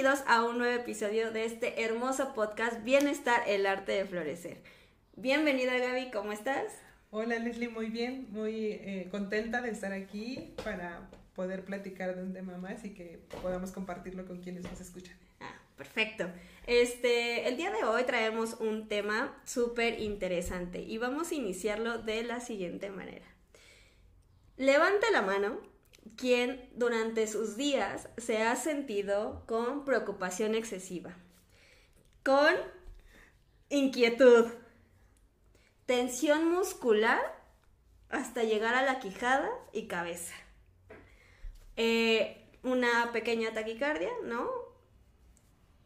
Bienvenidos a un nuevo episodio de este hermoso podcast Bienestar, el arte de florecer. Bienvenida Gaby, ¿cómo estás? Hola Leslie, muy bien, muy eh, contenta de estar aquí para poder platicar de un tema más y que podamos compartirlo con quienes nos escuchan. Ah, perfecto. Este, el día de hoy traemos un tema súper interesante y vamos a iniciarlo de la siguiente manera. Levante la mano quien durante sus días se ha sentido con preocupación excesiva, con inquietud, tensión muscular hasta llegar a la quijada y cabeza. Eh, una pequeña taquicardia, ¿no?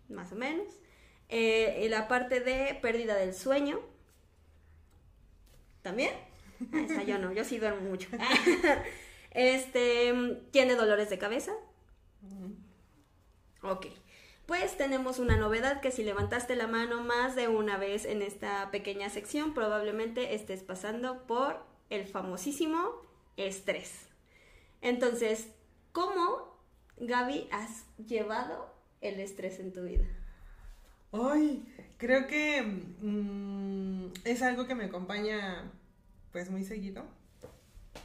Más o menos. Eh, la parte de pérdida del sueño. ¿También? Ah, esa yo no, yo sí duermo mucho. Este, ¿tiene dolores de cabeza? Ok. Pues tenemos una novedad que si levantaste la mano más de una vez en esta pequeña sección, probablemente estés pasando por el famosísimo estrés. Entonces, ¿cómo, Gaby, has llevado el estrés en tu vida? Ay, creo que mm, es algo que me acompaña pues muy seguido.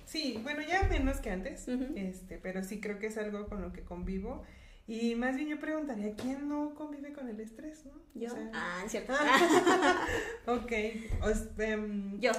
Sí, bueno, ya menos que antes, este, pero sí creo que es algo con lo que convivo. Y más bien yo preguntaría, ¿quién no convive con el estrés, no? Yo. ah, cierto. ok. Em, yo.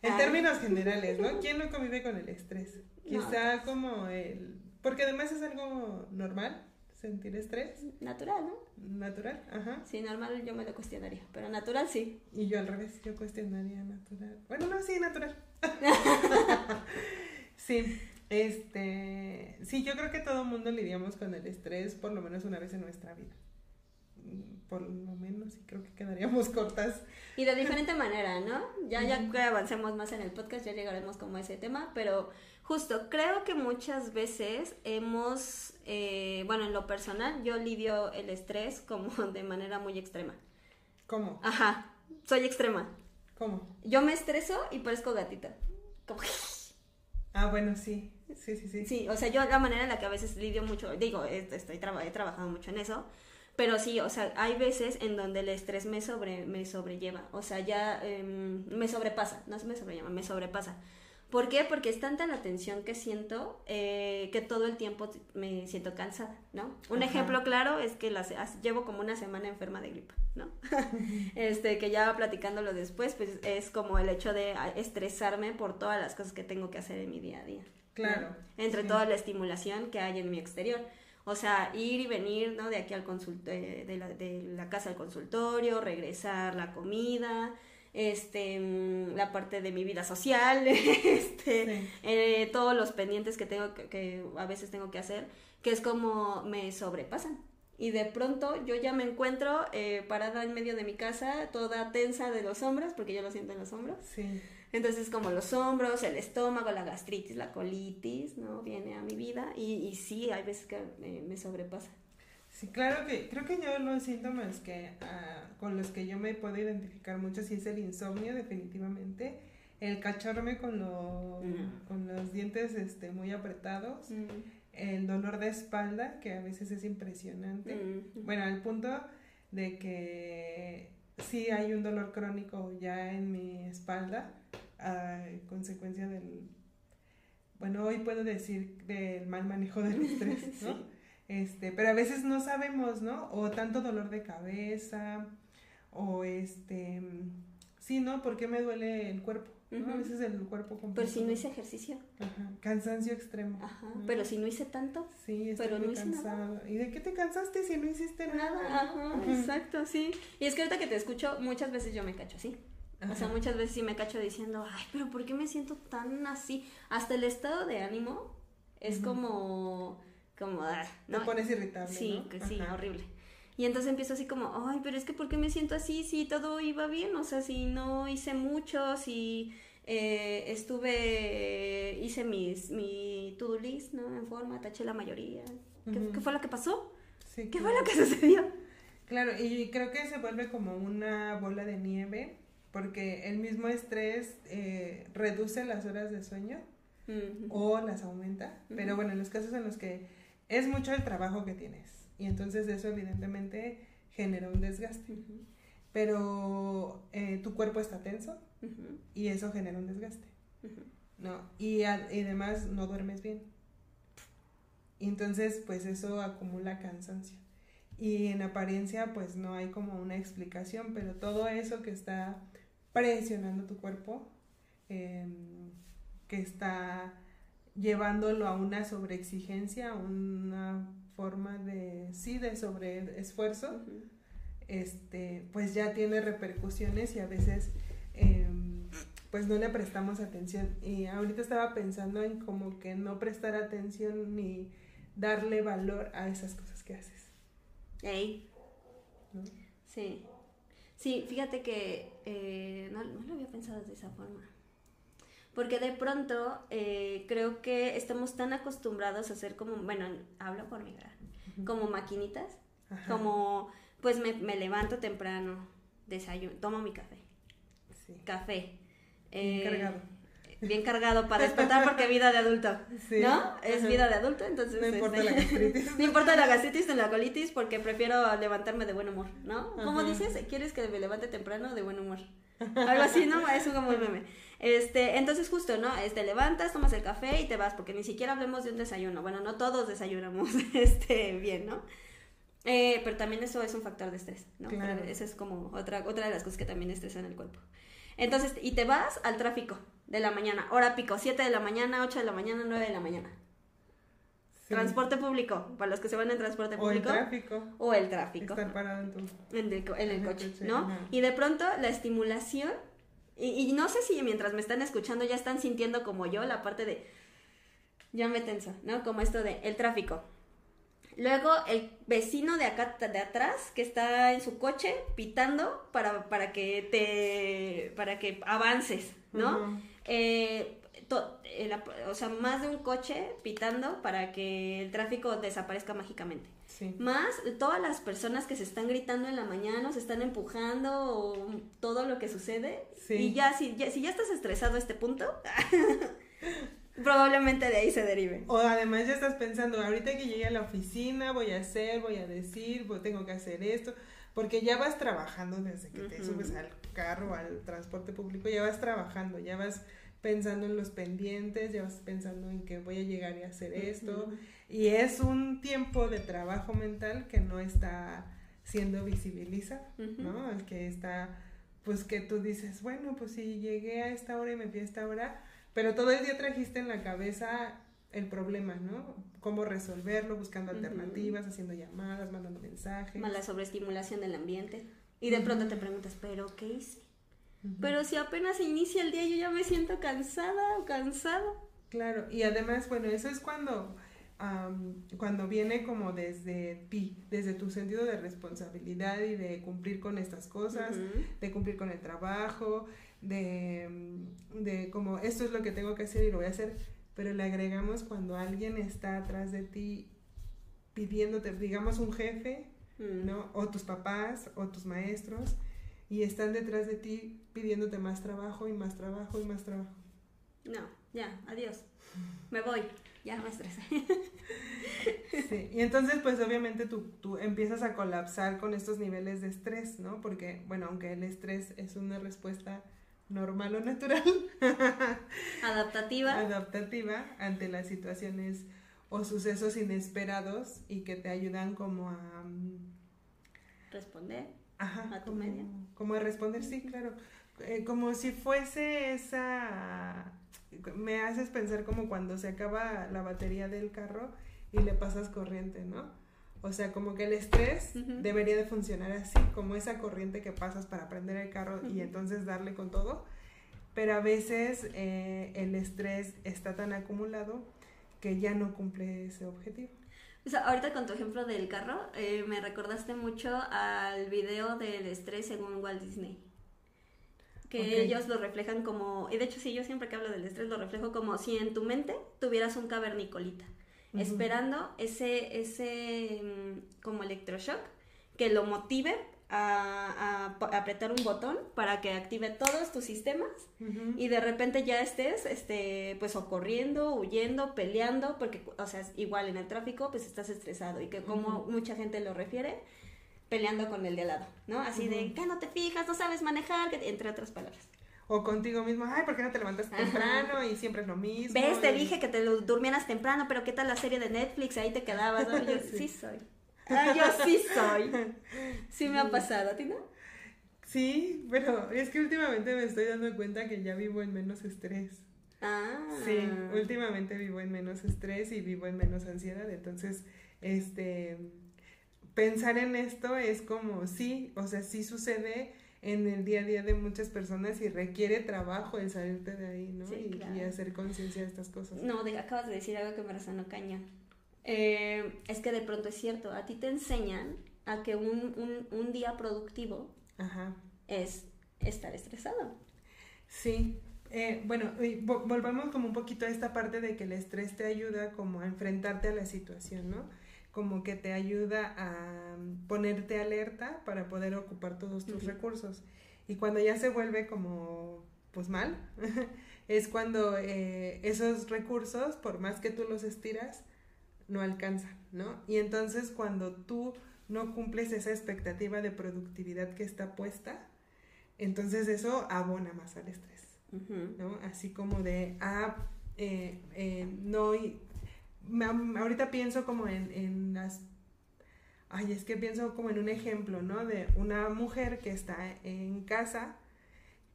En términos generales, ¿no? ¿Quién no convive con el estrés? Quizá como el... Porque además es algo normal sentir estrés. Natural, ¿no? Natural, ajá. Sí, normal yo me lo cuestionaría, pero natural sí. Y yo al revés, yo cuestionaría natural. Bueno, no, sí, natural. sí, este, sí, yo creo que todo mundo lidiamos con el estrés por lo menos una vez en nuestra vida. Por lo menos, y creo que quedaríamos cortas. Y de diferente manera, ¿no? Ya, ya que avancemos más en el podcast, ya llegaremos como a ese tema, pero justo, creo que muchas veces hemos, eh, bueno, en lo personal, yo lidio el estrés como de manera muy extrema. ¿Cómo? Ajá, soy extrema. ¿Cómo? Yo me estreso y parezco gatita. Como... Ah, bueno, sí. Sí, sí, sí. Sí, o sea, yo la manera en la que a veces lidio mucho, digo, estoy he trabajado mucho en eso, pero sí, o sea, hay veces en donde el estrés me, sobre, me sobrelleva, o sea, ya em, me sobrepasa, no me sobrelleva, me sobrepasa. ¿Por qué? Porque es tanta la tensión que siento eh, que todo el tiempo me siento cansada, ¿no? Un ejemplo claro es que las, llevo como una semana enferma de gripa, ¿no? este, que ya platicándolo después, pues es como el hecho de estresarme por todas las cosas que tengo que hacer en mi día a día. Claro. Entre toda la estimulación que hay en mi exterior. O sea, ir y venir, ¿no? De aquí al consultorio, de, la, de la casa al consultorio, regresar la comida, este, mm, la parte de mi vida social, este, eh, todos los pendientes que tengo que, a veces tengo que hacer, que es como me sobrepasan. Y de pronto yo ya me encuentro eh, parada en medio de mi casa, toda tensa de los hombros, porque yo lo siento en los hombros. Sí. Entonces como los hombros, el estómago, la gastritis, la colitis, ¿no? Viene a mi vida y, y sí, hay veces que eh, me sobrepasa. Sí, claro que creo que yo los síntomas que ah, con los que yo me puedo identificar mucho sí es el insomnio definitivamente, el cacharme con, lo, con los dientes este, muy apretados, el dolor de espalda que a veces es impresionante, bueno, al punto de que sí hay un dolor crónico ya en mi espalda a consecuencia del, bueno, hoy puedo decir del mal manejo del estrés, ¿no? Este, pero a veces no sabemos, ¿no? O tanto dolor de cabeza, o este, sí, ¿no? ¿Por qué me duele el cuerpo? ¿no? A veces el cuerpo completo. Pero si no hice ejercicio. Ajá. Cansancio extremo. Ajá. Pero si no hice tanto. Sí, estoy pero muy no hice cansado. ¿Y de qué te cansaste si no hiciste nada? Nada, ajá, exacto, sí. Y es que ahorita que te escucho, muchas veces yo me cacho así. O sea, muchas veces sí me cacho diciendo, ay, pero ¿por qué me siento tan así? Hasta el estado de ánimo es como, como, ah, Te ¿no? pones irritable, Sí, ¿no? que sí, Ajá. horrible. Y entonces empiezo así como, ay, pero es que ¿por qué me siento así si todo iba bien? O sea, si no hice mucho, si eh, estuve, hice mis, mi to-do list, ¿no? En forma, taché la mayoría. ¿Qué, Ujú. qué fue lo que pasó? Sí, ¿Qué claro. fue lo que sucedió? Claro, y creo que se vuelve como una bola de nieve porque el mismo estrés eh, reduce las horas de sueño Ujú. o las aumenta, pero Ujú. bueno, en los casos en los que es mucho el trabajo que tienes y entonces eso evidentemente genera un desgaste, pero eh, tu cuerpo está tenso y eso genera un desgaste. ¿no? Y, a- y además no duermes bien. Y entonces pues eso acumula cansancio. Y en apariencia pues no hay como una explicación, pero todo eso que está presionando tu cuerpo, em, que está llevándolo a una sobreexigencia, a una forma de, sí, de sobreesfuerzo, Ujú. este, pues ya tiene repercusiones y a veces em, pues no le prestamos atención. Y ahorita estaba pensando en como que no prestar atención ni darle valor a esas cosas que haces. Ey, ¿no? sí. Sí, fíjate que eh, no, no lo había pensado de esa forma. Porque de pronto eh, creo que estamos tan acostumbrados a ser como, bueno, hablo por mí, ¿verdad? Como maquinitas, Ajá, como pues me, me levanto temprano, desayuno, tomo mi café, sí. café. Bien eh, cargado. Bien cargado para despertar porque vida de adulto, Sí, ¿no? Es vida de adulto, entonces... No importa este, la gastritis. No importa la gastritis ni la colitis porque prefiero levantarme de buen humor, ¿no? ¿Cómo Ajá. dices? ¿Quieres que me levante temprano de buen humor? Algo así, ¿no? Es un como meme. Este, entonces justo, ¿no? Este, levantas, tomas el café y te vas, porque ni siquiera hablemos de un desayuno. Bueno, no todos desayunamos este, bien, ¿no? Eh, pero también eso es un factor de estrés, ¿no? Claro. Esa es como otra, otra de las cosas que también estresan el cuerpo. Entonces, y te vas al tráfico de la mañana, hora pico, 7 de la mañana, 8 de la mañana, 9 de la mañana. Sí. Transporte público, para los que se van en transporte O el público. tráfico. O el tráfico. Estar parado en tu... En el, co- en el En el coche, coche, ¿no? ajá. Y de pronto la estimulación, y, y no sé si mientras me están escuchando ya están sintiendo como yo la parte de, ya me tenso, ¿no? Como esto de el tráfico. Luego el vecino de acá, de atrás, que está en su coche pitando para, para que te, para que avances, ¿no? Eh, to- eh, o sea, más de un coche pitando para que el tráfico desaparezca mágicamente. Sí. Más todas las personas que se están gritando en la mañana o se están empujando o todo lo que sucede. Sí. Y ya si, ya si ya estás estresado a este punto, probablemente de ahí se derive. O además ya estás pensando, ahorita que llegue a la oficina voy a hacer, voy a decir, voy- tengo que hacer esto, porque ya vas trabajando desde que te subes al carro, al transporte público, ya vas trabajando, ya vas pensando en los pendientes, ya vas pensando en que voy a llegar y hacer esto, y es un tiempo de trabajo mental que no está siendo visibilizado. ¿no? El que está, pues que tú dices, bueno, pues si llegué a esta hora y me fui a esta hora, pero todo el día trajiste en la cabeza el problema, ¿no? Cómo resolverlo, buscando alternativas, haciendo llamadas, mandando mensajes. Más la sobreestimulación del ambiente. Y de pronto te preguntas, ¿pero qué hice? Pero si apenas inicia el día yo ya me siento cansada o cansado. Claro, y además, bueno, eso es cuando, am, cuando viene como desde ti, desde tu sentido de responsabilidad y de cumplir con estas cosas, de cumplir con el trabajo, de, de como esto es lo que tengo que hacer y lo voy a hacer, pero le agregamos cuando alguien está atrás de ti pidiéndote, digamos un jefe, Mm. ¿no? O tus papás o tus maestros y están detrás de ti pidiéndote más trabajo y más trabajo y más trabajo. No, ya, adiós. Me voy. Ya me estresé. Sí, y entonces pues obviamente tú, tú empiezas a colapsar con estos niveles de estrés, ¿no? Porque, bueno, aunque el estrés es una respuesta normal o natural, Adaptativa. adaptativa ante las situaciones o sucesos inesperados y que te ayudan como a... mm, Responder. Ajá, A tu como, como a responder, sí, claro. eh, como si fuese esa, me haces pensar como cuando se acaba la batería del carro y le pasas corriente, ¿no? O sea, como que el estrés debería de funcionar así, como esa corriente que pasas para prender el carro y entonces darle con todo. Pero a veces eh, el estrés está tan acumulado que ya no cumple ese objetivo. O sea, ahorita con tu ejemplo del carro, eh, me recordaste mucho al video del estrés según Walt Disney. Que ellos lo reflejan como, y de hecho sí, yo siempre que hablo del estrés lo reflejo como si en tu mente tuvieras un cavernicolita esperando ese, ese mm, como electroshock que lo motive a, apretar un botón para que active todos tus sistemas y de repente ya estés este pues o corriendo, huyendo, peleando, porque o sea, igual en el tráfico pues estás estresado y que como mucha gente lo refiere, peleando con el de al lado, ¿no? Así de que no te fijas, no sabes manejar, entre otras palabras o contigo mismo, ay, ¿por qué no te levantas temprano? Y siempre es lo mismo. ¿Ves? Te dije que te durmieras temprano, pero ¿qué tal la serie de Netflix? Ahí te quedabas, ¿no? Yo sí, soy. Ah, yo sí soy. Sí me ha pasado, ¿a ti no? Sí, pero es que últimamente me estoy dando cuenta que ya vivo en menos estrés. Ah. Sí, últimamente vivo en menos estrés y vivo en menos ansiedad, entonces, este, pensar en esto es como, sí, o sea, sí sucede en el día a día de muchas personas y requiere trabajo el salirte de ahí, ¿no? y, hacer conciencia de estas cosas. No, acabas de decir algo que me resonó cañón. Eh, es que de pronto es cierto, a ti te enseñan a que un, un, día productivo es estar estresado. Sí, eh, bueno, volvamos como un poquito a esta parte de que el estrés te ayuda como a enfrentarte a la situación, ¿no? como que te ayuda a ponerte alerta para poder ocupar todos tus recursos. Y cuando ya se vuelve como, pues mal, es cuando eh, esos recursos, por más que tú los estiras, no alcanzan, ¿no? Y entonces cuando tú no cumples esa expectativa de productividad que está puesta, entonces eso abona más al estrés, ¿no? Así como de, ah, eh, eh, no, ahorita pienso como en, en las ay, es que pienso como en un ejemplo, ¿no? De una mujer que está en casa,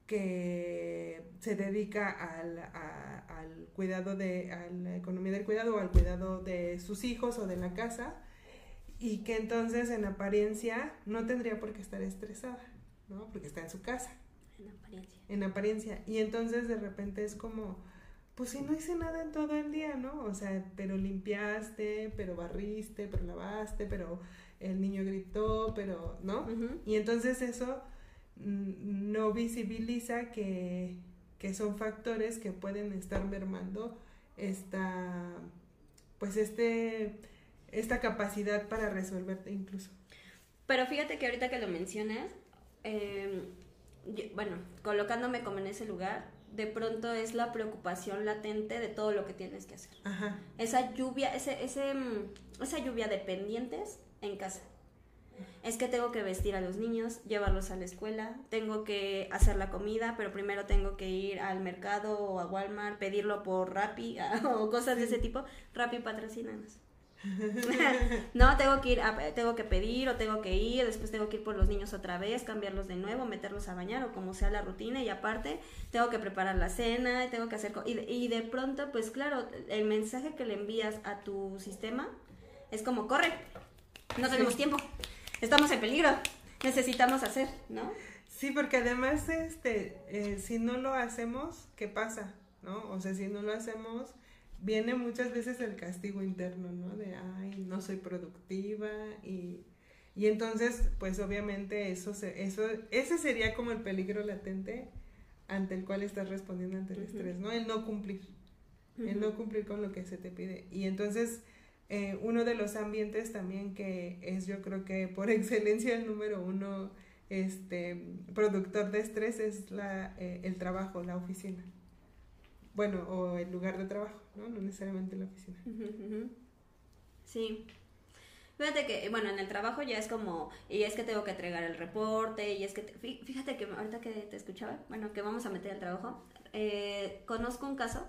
que se dedica al, al cuidado de, a la economía del cuidado o al cuidado de sus hijos o de la casa, y que entonces en apariencia no tendría por qué estar estresada, ¿no? Porque está en su casa. En apariencia. En apariencia. Y entonces de repente es como pues si no hice nada en todo el día, ¿no? O sea, pero limpiaste, pero barriste, pero lavaste, pero el niño gritó, pero, ¿no? Y entonces eso no visibiliza que, que, son factores que pueden estar mermando esta, pues este, esta capacidad para resolverte incluso. Pero fíjate que ahorita que lo mencionas, em, bueno, colocándome como en ese lugar, de pronto es la preocupación latente de todo lo que tienes que hacer. Esa lluvia, ese, ese, mm, esa lluvia de pendientes en casa. Es que tengo que vestir a los niños, llevarlos a la escuela, tengo que hacer la comida, pero primero tengo que ir al mercado o a Walmart, pedirlo por Rappi o cosas de ese tipo. Rappi patrocinanos. no, tengo que ir, tengo que pedir o tengo que ir, después tengo que ir por los niños otra vez, cambiarlos de nuevo, meterlos a bañar o como sea la rutina y aparte tengo que preparar la cena, tengo que hacer... Y, y de pronto, pues claro, el mensaje que le envías a tu sistema es como, corre, no tenemos tiempo, estamos en peligro, necesitamos hacer, ¿no? Sí, porque además, este, eh, si no lo hacemos, ¿qué pasa? ¿No? O sea, si no lo hacemos viene muchas veces el castigo interno, ¿no? De, ay, no soy productiva y, y entonces, pues obviamente eso, se, eso, ese sería como el peligro latente ante el cual estás respondiendo ante el estrés, ¿no? El no cumplir, el no cumplir con lo que se te pide. Y entonces, eh, uno de los ambientes también que es yo creo que por excelencia el número uno este productor de estrés es la, eh, el trabajo, la oficina bueno, o el lugar de trabajo, ¿no? No necesariamente la oficina. Sí. Fíjate que, bueno, en el trabajo ya es como, y es que tengo que entregar el reporte, y es que, fíjate que ahorita que te escuchaba, bueno, que vamos a meter el trabajo, eh, conozco un caso,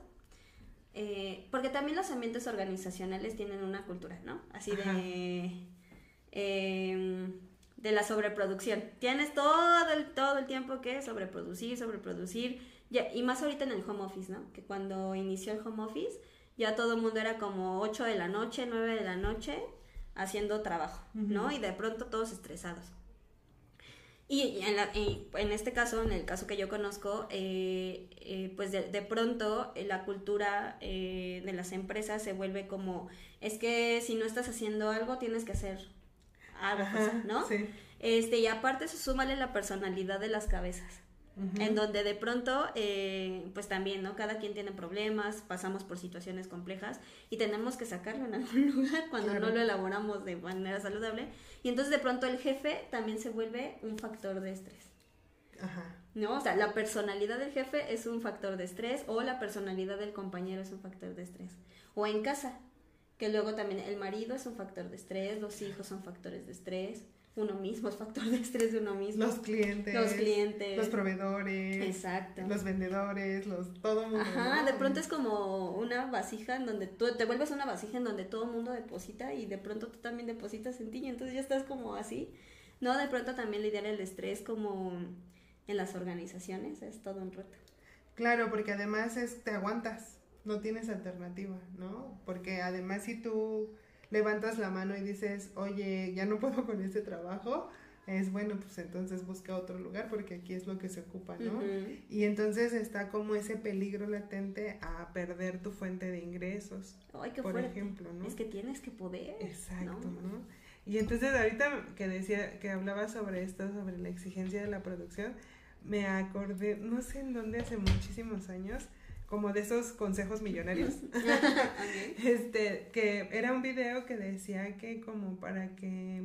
eh, porque también los ambientes organizacionales tienen una cultura, ¿no? Así de, em, de la sobreproducción. Tienes todo el, todo el tiempo que sobreproducir, sobreproducir, ya, y más ahorita en el home office, ¿no? Que cuando inició el home office, ya todo el mundo era como 8 de la noche, 9 de la noche, haciendo trabajo, ¿no? Y de pronto todos estresados. Y en, en, este caso, en el caso que yo conozco, eh, eh, pues de, pronto eh, la cultura de las empresas se vuelve como, es que si no estás haciendo algo, tienes que hacer algo, ¿no? Sí. Este, y aparte, súmale la personalidad de las cabezas en donde de pronto, eh, pues también, ¿no? Cada quien tiene problemas, pasamos por situaciones complejas y tenemos que sacarlo en algún lugar cuando no lo elaboramos de manera saludable. Y entonces de pronto el jefe también se vuelve un factor de estrés. Ajá. ¿No? O sea, la personalidad del jefe es un factor de estrés o la personalidad del compañero es un factor de estrés. O en casa, que luego también el marido es un factor de estrés, los hijos son factores de estrés uno mismo, es factor de estrés de uno mismo. Los clientes. Los clientes. Los proveedores. Exacto. Los vendedores, los todo mundo. Ajá, de pronto es como una vasija en donde tú te vuelves una vasija en donde todo el mundo deposita y de pronto tú también depositas en ti y entonces ya estás como así. No, de pronto también lidiar el estrés como en las organizaciones es todo un reto. Claro, porque además es, te aguantas, no tienes alternativa, ¿no? Porque además si tú levantas la mano y dices, oye, ya no puedo con este trabajo, es bueno, pues entonces busca otro lugar porque aquí es lo que se ocupa, ¿no? Y entonces está como ese peligro latente a perder tu fuente de ingresos, Ay, qué por ejemplo, ¿no? Es que tienes que poder. Exacto, ¿no? Y entonces ahorita que decía, que hablaba sobre esto, sobre la exigencia de la producción, me acordé, no sé en dónde hace muchísimos años, como de esos consejos millonarios. Este, que era un video que decía que como para que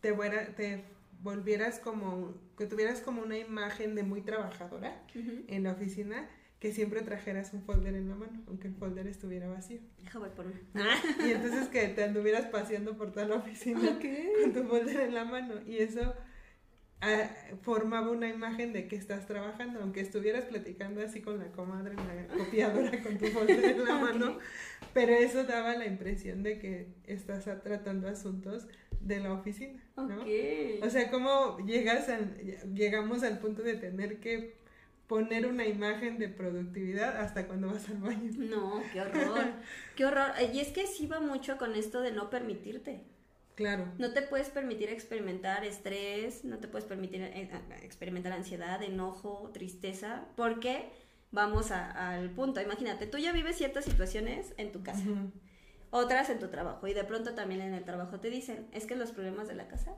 te, te volvieras como, que tuvieras como una imagen de muy trabajadora en la oficina, que siempre trajeras un folder en la mano, aunque el folder estuviera vacío. Déjame por Y entonces que te anduvieras paseando por toda la oficina con tu folder en la mano. Y eso formaba una imagen de que estás trabajando, aunque estuvieras platicando así con la comadre en la copiadora con tu folder en la mano, pero eso daba la impresión de que estás tratando asuntos de la oficina, ¿no? O sea, cómo llegas llegamos al punto de tener que poner una imagen de productividad hasta cuando vas al baño. No, qué horror, qué horror. Y es que sí va mucho con esto de no permitirte. Claro. No te puedes permitir experimentar estrés, no te puedes permitir eh, experimentar ansiedad, enojo, tristeza, porque vamos al punto. Imagínate, tú ya vives ciertas situaciones en tu casa, otras en tu trabajo, y de pronto también en el trabajo te dicen, es que los problemas de la casa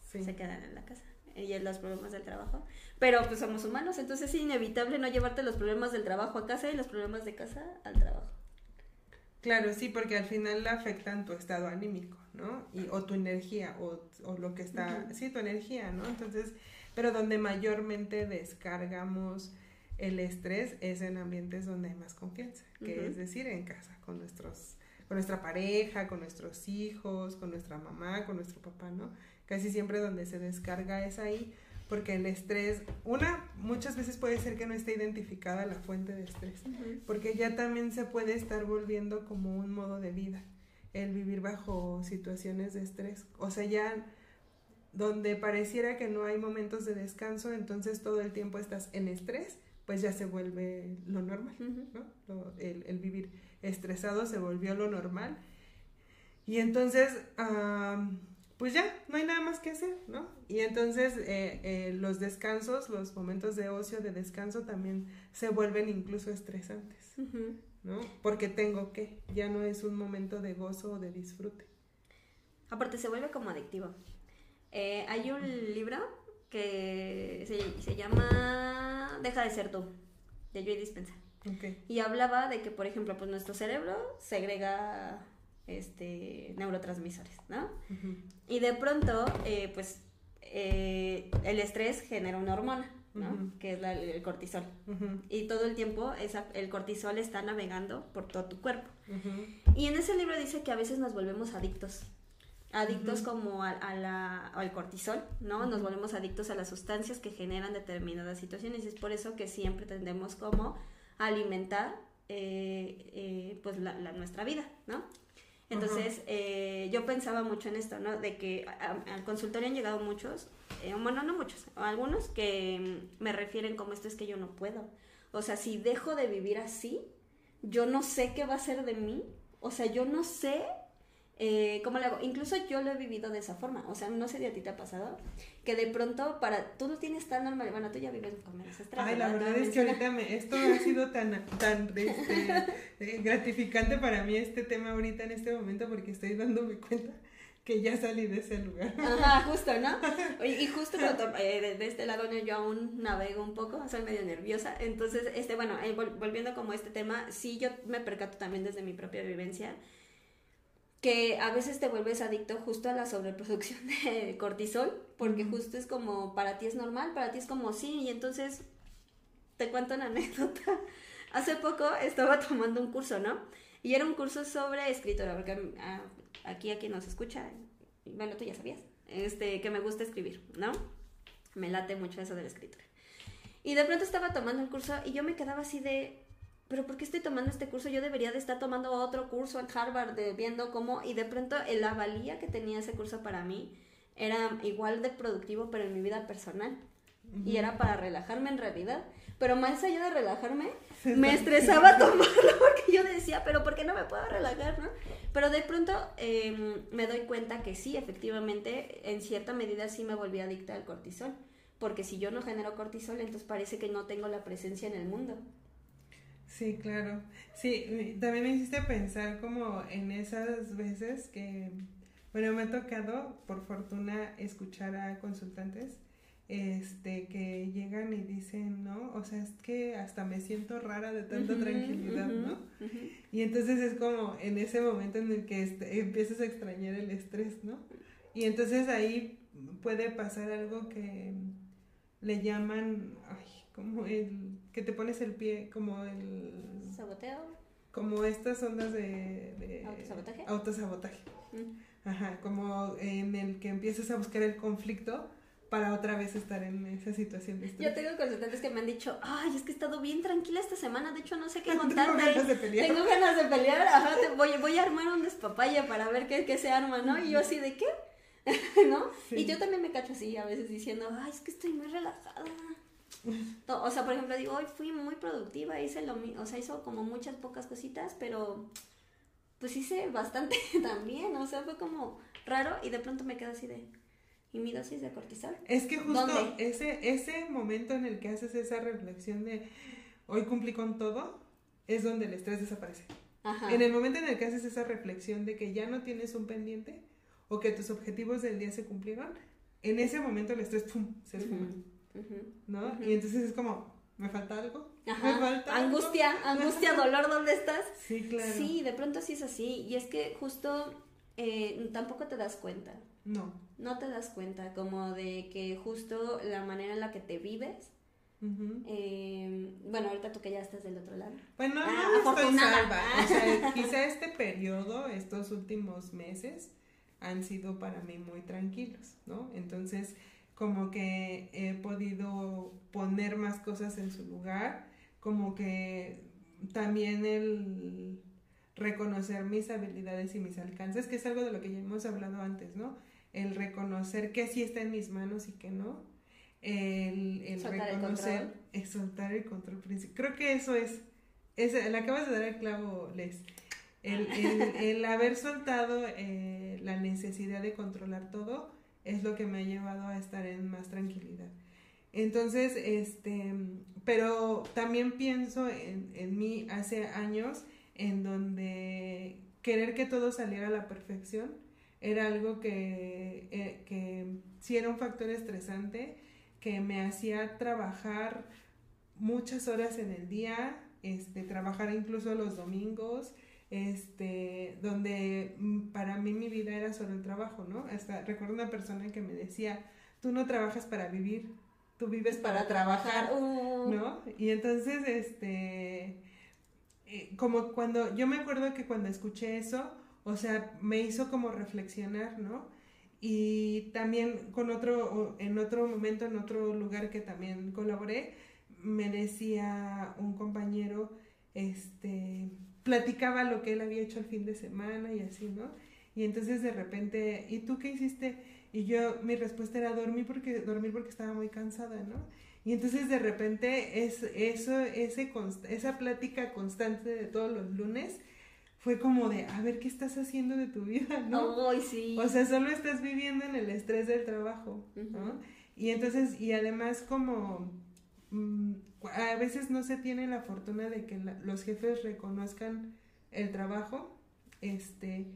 se quedan en la casa y los problemas del trabajo. Pero pues somos humanos, entonces es inevitable no llevarte los problemas del trabajo a casa y los problemas de casa al trabajo. Claro, sí, porque al final afectan tu estado anímico, ¿no? Y, o tu energía, o, o lo que está, sí, tu energía, ¿no? Entonces, pero donde mayormente descargamos el estrés es en ambientes donde hay más confianza, que es decir, en casa, con nuestros, con nuestra pareja, con nuestros hijos, con nuestra mamá, con nuestro papá, ¿no? Casi siempre donde se descarga es ahí, porque el estrés, una, muchas veces puede ser que no esté identificada la fuente de estrés, porque ya también se puede estar volviendo como un modo de vida, el vivir bajo situaciones de estrés. O sea, ya donde pareciera que no hay momentos de descanso, entonces todo el tiempo estás en estrés, pues ya se vuelve lo normal, ¿no? el, el, vivir estresado se volvió lo normal. Y entonces, pues ya, no hay nada más que hacer, ¿no? Y entonces eh, eh, los descansos, los momentos de ocio, de descanso también se vuelven incluso estresantes, ¿no? Porque tengo que, ya no es un momento de gozo o de disfrute. Aparte se vuelve como adictivo. Eh, hay un libro que se, llama Deja de ser tú, de Joy Dispensa. Y hablaba de que, por ejemplo, pues nuestro cerebro segrega este, neurotransmisores, ¿no? Y de pronto, eh, pues, eh, el estrés genera una hormona, ¿no? Que es el cortisol. Y todo el tiempo esa, el cortisol está navegando por todo tu cuerpo. Y en ese libro dice que a veces nos volvemos adictos. Adictos como a, la, al cortisol, ¿no? Nos volvemos adictos a las sustancias que generan determinadas situaciones. Y es por eso que siempre tendemos como alimentar eh, pues la, nuestra vida, ¿no? Entonces, eh, yo pensaba mucho en esto, ¿no? De que al consultorio han llegado muchos, eh, bueno, no muchos, algunos que me refieren como esto es que yo no puedo. O sea, si dejo de vivir así, yo no sé qué va a ser de mí. O sea, yo no sé eh, ¿Cómo le hago? Incluso yo lo he vivido de esa forma. O sea, no sé si a ti te ha pasado. Que de pronto, para tú no tienes tan normal. Bueno, tú ya vives con ancestral. Ay, la verdad es que ahorita me, esto ha sido tan, tan este, eh, gratificante para mí, este tema ahorita en este momento, porque estoy dándome cuenta que ya salí de ese lugar. Ajá, justo, ¿no? Y justo eh, de, este lado yo aún navego un poco, soy medio nerviosa. Entonces, este, bueno, volviendo como a este tema, sí yo me percato también desde mi propia vivencia que a veces te vuelves adicto justo a la sobreproducción de cortisol, porque justo es como, para ti es normal, para ti es como sí, y entonces te cuento una anécdota. Hace poco estaba tomando un curso, ¿no? Y era un curso sobre escritura, porque ah, aquí a quien nos escucha, bueno, tú ya sabías, este, que me gusta escribir, ¿no? Me late mucho eso de la escritura. Y de pronto estaba tomando el curso y yo me quedaba así de, pero ¿por qué estoy tomando este curso? Yo debería de estar tomando otro curso en Harvard, de, viendo cómo, y de pronto la valía que tenía ese curso para mí era igual de productivo, pero en mi vida personal. Y era para relajarme en realidad. Pero más allá de relajarme, me estresaba tomarlo porque yo decía, pero ¿por qué no me puedo relajar? ¿no? Pero de pronto em, me doy cuenta que sí, efectivamente, en cierta medida sí me volví adicta al cortisol. Porque si yo no genero cortisol, entonces parece que no tengo la presencia en el mundo. Sí, claro. Sí, también me hiciste pensar como en esas veces que, bueno, me ha tocado, por fortuna, escuchar a consultantes este que llegan y dicen, ¿no? O sea, es que hasta me siento rara de tanta tranquilidad, ¿no? Y entonces es como en ese momento en el que este, empiezas a extrañar el estrés, ¿no? Y entonces ahí puede pasar algo que le llaman, ay, como el que te pones el pie, como el... ¿Saboteo? Como estas ondas de... de ¿Autosabotaje? Autosabotaje. Mm. Ajá, como en el que empiezas a buscar el conflicto para otra vez estar en esa situación de Yo tengo consultantes que me han dicho, ay, es que he estado bien tranquila esta semana, de hecho no sé qué contarte. Tengo ganas de pelear. Tengo ganas de pelear, ajá, voy, voy a armar un despapaya para ver qué, qué se arma, ¿no? Y yo así, ¿de qué? ¿No? Y yo también me cacho así a veces diciendo, ay, es que estoy muy relajada. O sea, por ejemplo, digo, hoy fui muy productiva, hice lo o sea, hizo como muchas pocas cositas, pero pues hice bastante también, o sea, fue como raro y de pronto me quedo así de, ¿y mi dosis de cortisol? Es que justo ese, ese momento en el que haces esa reflexión de, hoy cumplí con todo, es donde el estrés desaparece. En el momento en el que haces esa reflexión de que ya no tienes un pendiente o que tus objetivos del día se cumplieron, en ese momento el estrés ¡pum! se esfuma. ¿No? Y entonces es como, ¿me falta algo? ¿Me falta angustia, angustia, dolor, ¿dónde estás? Sí, claro. Sí, de pronto sí es así. Y es que justo eh, tampoco te das cuenta. No. No te das cuenta, como de que justo la manera en la que te vives. eh, bueno, ahorita tú que ya estás del otro lado. Bueno, no, ah, no estoy salva. O sea, quizá este periodo, estos últimos meses, han sido para mí muy tranquilos, ¿no? Entonces, como que he podido poner más cosas en su lugar, como que también el reconocer mis habilidades y mis alcances, que es algo de lo que ya hemos hablado antes, ¿no? El reconocer que sí está en mis manos y que no. El, el reconocer, el soltar el control Creo que eso es, es, le acabas de dar el clavo, Les. El, el, haber soltado eh, la necesidad de controlar todo es lo que me ha llevado a estar en más tranquilidad. Entonces, este, pero también pienso en, en mí hace años en donde querer que todo saliera a la perfección era algo que, eh, que sí era un factor estresante que me hacía trabajar muchas horas en el día, este, trabajar incluso los domingos, este, donde mm, para mí mi vida era solo el trabajo, ¿no? Hasta recuerdo una persona que me decía, tú no trabajas para vivir, tú vives para, trabajar, uh. ¿no? Y entonces, este, eh, como cuando, yo me acuerdo que cuando escuché eso, o sea, me hizo como reflexionar, ¿no? Y también con otro, en otro momento, en otro lugar que también colaboré, me decía un compañero, este, platicaba lo que él había hecho el fin de semana y así, ¿no? Y entonces de repente, ¿y tú qué hiciste? Y yo, mi respuesta era dormir porque, dormir porque estaba muy cansada, ¿no? Y entonces de repente es, eso, ese, esa plática constante de todos los lunes fue como de, a ver, ¿qué estás haciendo de tu vida? ¿no? sí. O sea, solo estás viviendo en el estrés del trabajo, ¿no? Y entonces, y además como a veces no se tiene la fortuna de que los jefes reconozcan el trabajo, este,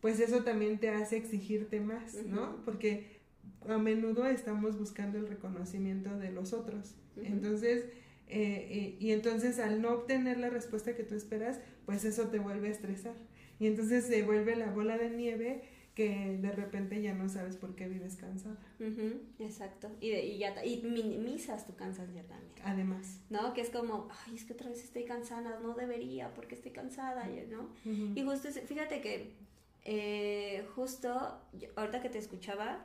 pues eso también te hace exigirte más, ¿no? Porque a menudo estamos buscando el reconocimiento de los otros. Entonces, eh, eh, y entonces al no obtener la respuesta que tú esperas, pues eso te vuelve a estresar. Y entonces se vuelve la bola de nieve que de repente ya no sabes por qué vives cansada. exacto. Y, y, ya, y minimizas tu cansancio también. Además. ¿No? Que es como, ay, es que otra vez estoy cansada, no debería porque estoy cansada, ¿no? Y justo, fíjate que eh, justo ahorita que te escuchaba,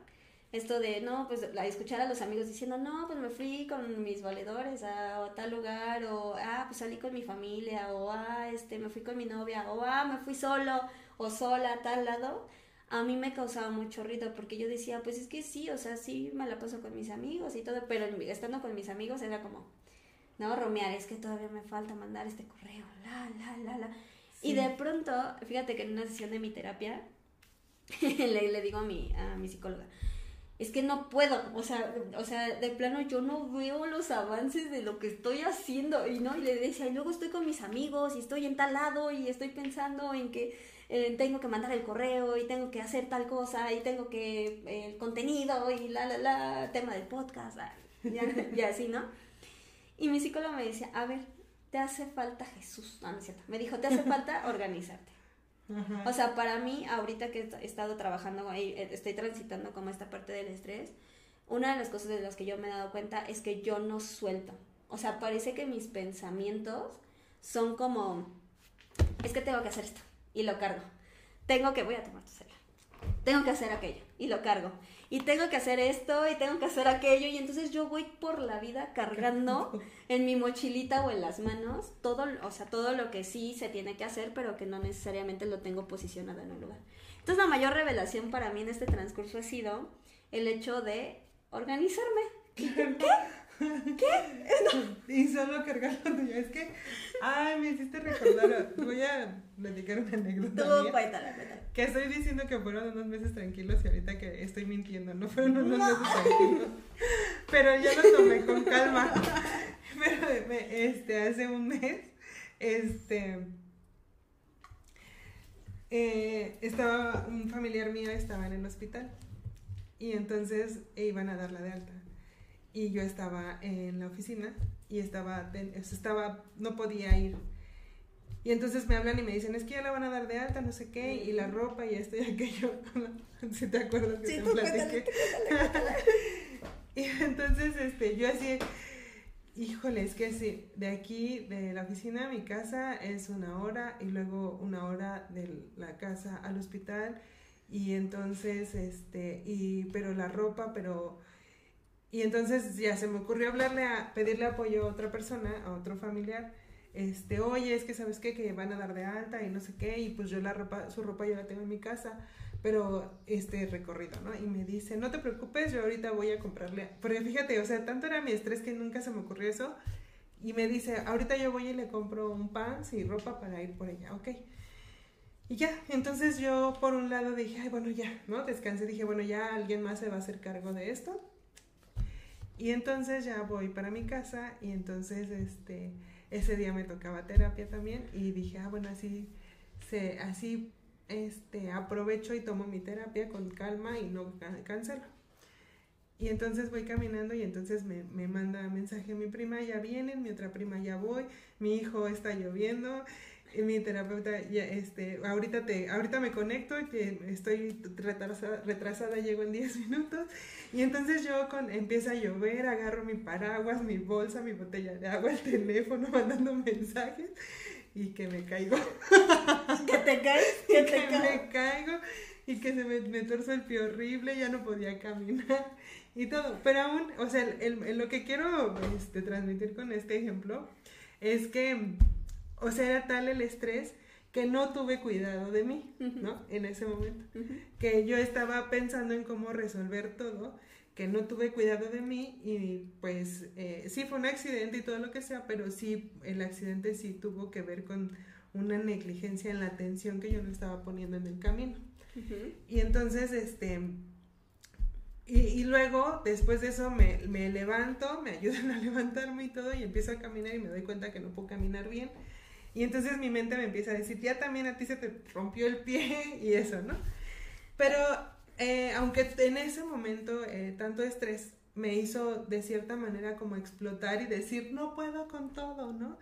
esto de, no, pues a escuchar a los amigos diciendo, no, pues me fui con mis valedores a, tal lugar, o, ah, pues salí con mi familia, o, ah, este, me fui con mi novia, o, ah, me fui solo o sola a tal lado, a mí me causaba mucho ruido porque yo decía, pues es que sí, o sea, sí me la paso con mis amigos y todo, pero estando con mis amigos era como, no, romear, es que todavía me falta mandar este correo, la, la, la, la. Y de pronto, fíjate que en una sesión de mi terapia, le, le digo a mi, a mi psicóloga, es que no puedo, o sea, o sea, de plano yo no veo los avances de lo que estoy haciendo y no, y le decía, y luego estoy con mis amigos y estoy en tal lado y estoy pensando en que eh, tengo que mandar el correo y tengo que hacer tal cosa y tengo que el contenido y la, la, la, tema del podcast, ah, y así, ¿no? Y mi psicólogo me decía, a ver, te hace falta Jesús, no, no es cierto, me dijo, te hace falta organizarte. O sea, para mí, ahorita que he estado trabajando ahí, eh, estoy transitando como esta parte del estrés, una de las cosas de las que yo me he dado cuenta es que yo no suelto. O sea, parece que mis pensamientos son como, es que tengo que hacer esto y lo cargo. Tengo que, voy a tomar tu celular. Tengo que hacer aquello y lo cargo y tengo que hacer esto y tengo que hacer aquello y entonces yo voy por la vida cargando en mi mochilita o en las manos todo, o sea, todo lo que sí se tiene que hacer, pero que no necesariamente lo tengo posicionado en un lugar. Entonces la mayor revelación para mí en este transcurso ha sido el hecho de organizarme. ¿Qué? ¿Qué? Y solo cargar tuya. Es que, ay, me hiciste recordar. Voy a platicar una anécdota. Tú, cuéntala, cuéntala. Que estoy diciendo que fueron unos meses tranquilos y ahorita que estoy mintiendo. No fueron unos meses tranquilos. Pero ya lo tomé con calma. Pero este, hace un mes, este. Eh, estaba un familiar mío estaba en el hospital y entonces iban a darla de alta y yo estaba en la oficina y estaba, estaba, no podía ir. Y entonces me hablan y me dicen, es que ya la van a dar de alta, no sé qué, y la ropa y esto y aquello. si te acuerdas que te platiqué. y entonces este, yo así, híjole, es que sí, de aquí, de la oficina a mi casa es una hora y luego una hora de la casa al hospital. Y entonces, este, y, pero la ropa, pero y entonces ya se me ocurrió hablarle a pedirle apoyo a otra persona, a otro familiar. Este, oye, es que sabes qué, que van a dar de alta y no sé qué, y pues yo la ropa, su ropa ya la tengo en mi casa, pero este recorrido, ¿no? Y me dice, no te preocupes, yo ahorita voy a comprarle, porque fíjate, o sea, tanto era mi estrés que nunca se me ocurrió eso, y me dice, ahorita yo voy y le compro un pan y ropa para ir por ella, ok. Y ya, entonces yo por un lado dije, ay, bueno, ya, ¿no? Descansé, dije, bueno, ya alguien más se va a hacer cargo de esto. Y entonces ya voy para mi casa y entonces este, ese día me tocaba terapia también y dije, ah, bueno, así, se, así este, aprovecho y tomo mi terapia con calma y no cancelo. Y entonces voy caminando y entonces me, me manda mensaje mi prima, ya vienen, mi otra prima ya voy, mi hijo está lloviendo mi terapeuta, ya, este, ahorita, te, ahorita me conecto, que estoy retrasada, retrasada, llego en 10 minutos. Y entonces yo con, empieza a llover, agarro mi paraguas, mi bolsa, mi botella de agua, el teléfono, mandando mensajes y que me caigo. ¿Que te caes? ¿Que, te que me caigo y que se me, me torzo el pie horrible, ya no podía caminar y todo. Pero aún, o sea, el, lo que quiero este, transmitir con este ejemplo es que o sea, era tal el estrés que no tuve cuidado de mí, ¿no? En ese momento. Que yo estaba pensando en cómo resolver todo, que no tuve cuidado de mí y pues eh, sí fue un accidente y todo lo que sea, pero sí el accidente sí tuvo que ver con una negligencia en la atención que yo no estaba poniendo en el camino. Y entonces, este, y, luego, después de eso, me, me, levanto, me ayudan a levantarme y todo, y empiezo a caminar y me doy cuenta que no puedo caminar bien. Y entonces mi mente me empieza a decir, ya también a ti se te rompió el pie y eso, ¿no? Pero eh, aunque en ese momento eh, tanto estrés me hizo de cierta manera como explotar y decir, no puedo con todo, ¿no?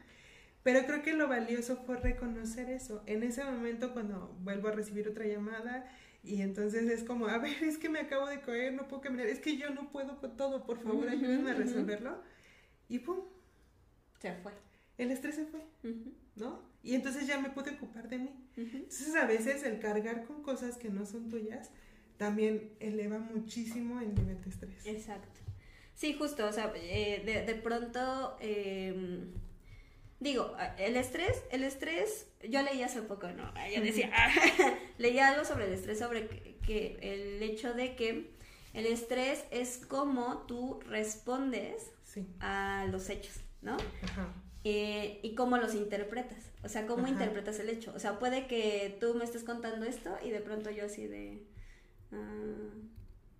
Pero creo que lo valioso fue reconocer eso. En ese momento cuando vuelvo a recibir otra llamada y entonces es como, a ver, es que me acabo de caer, no puedo caminar, es que yo no puedo con todo, por favor, ayúdenme a resolverlo. Y pum. Se fue. El estrés se fue, ¿no? Y entonces ya me pude ocupar de mí. Entonces a veces el cargar con cosas que no son tuyas también eleva muchísimo el nivel de estrés. Exacto. Sí, justo, o sea, eh, de, de, pronto... Eh, digo, el estrés, el estrés, yo leí hace poco, ¿no? Yo decía, leía algo sobre el estrés, sobre que, el hecho de que el estrés es como tú respondes a los hechos, ¿no? Eh, y cómo los interpretas, o sea, cómo interpretas el hecho. O sea, puede que tú me estés contando esto y de pronto yo así de... Ah,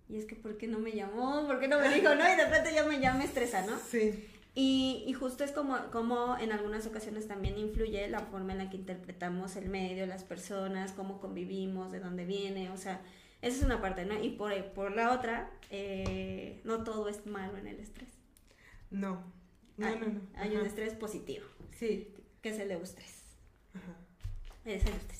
y es que, ¿por qué no me llamó? ¿Por qué no me dijo? No, y de repente ya me, ya me estresa, ¿no? Sí. Y, y, justo es como, como en algunas ocasiones también influye la forma en la que interpretamos el medio, las personas, cómo convivimos, de dónde viene, o sea, esa es una parte, ¿no? Y por, por la otra, eh, no todo es malo en el estrés. No, no, hay, no, no. Hay un estrés positivo. Sí. Que es el eustrés. Ajá. Es el eustrés.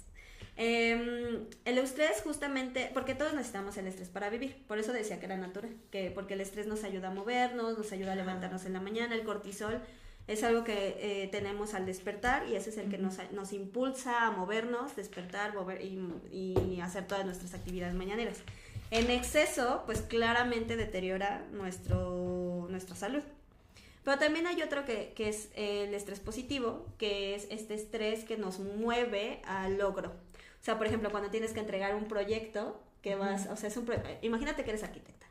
Em, el estrés justamente, porque todos necesitamos el estrés para vivir, por eso decía que era natural, que porque el estrés nos ayuda a movernos, nos ayuda a levantarnos en la mañana, el cortisol es algo que eh, tenemos al despertar y ese es el que nos, nos impulsa a movernos, despertar mover y, y, hacer todas nuestras actividades mañaneras. En exceso, pues claramente deteriora nuestro, nuestra salud. Pero también hay otro que, que es el estrés positivo, que es este estrés que nos mueve al logro o sea, por ejemplo, cuando tienes que entregar un proyecto que vas, o sea, es un imagínate que eres arquitecta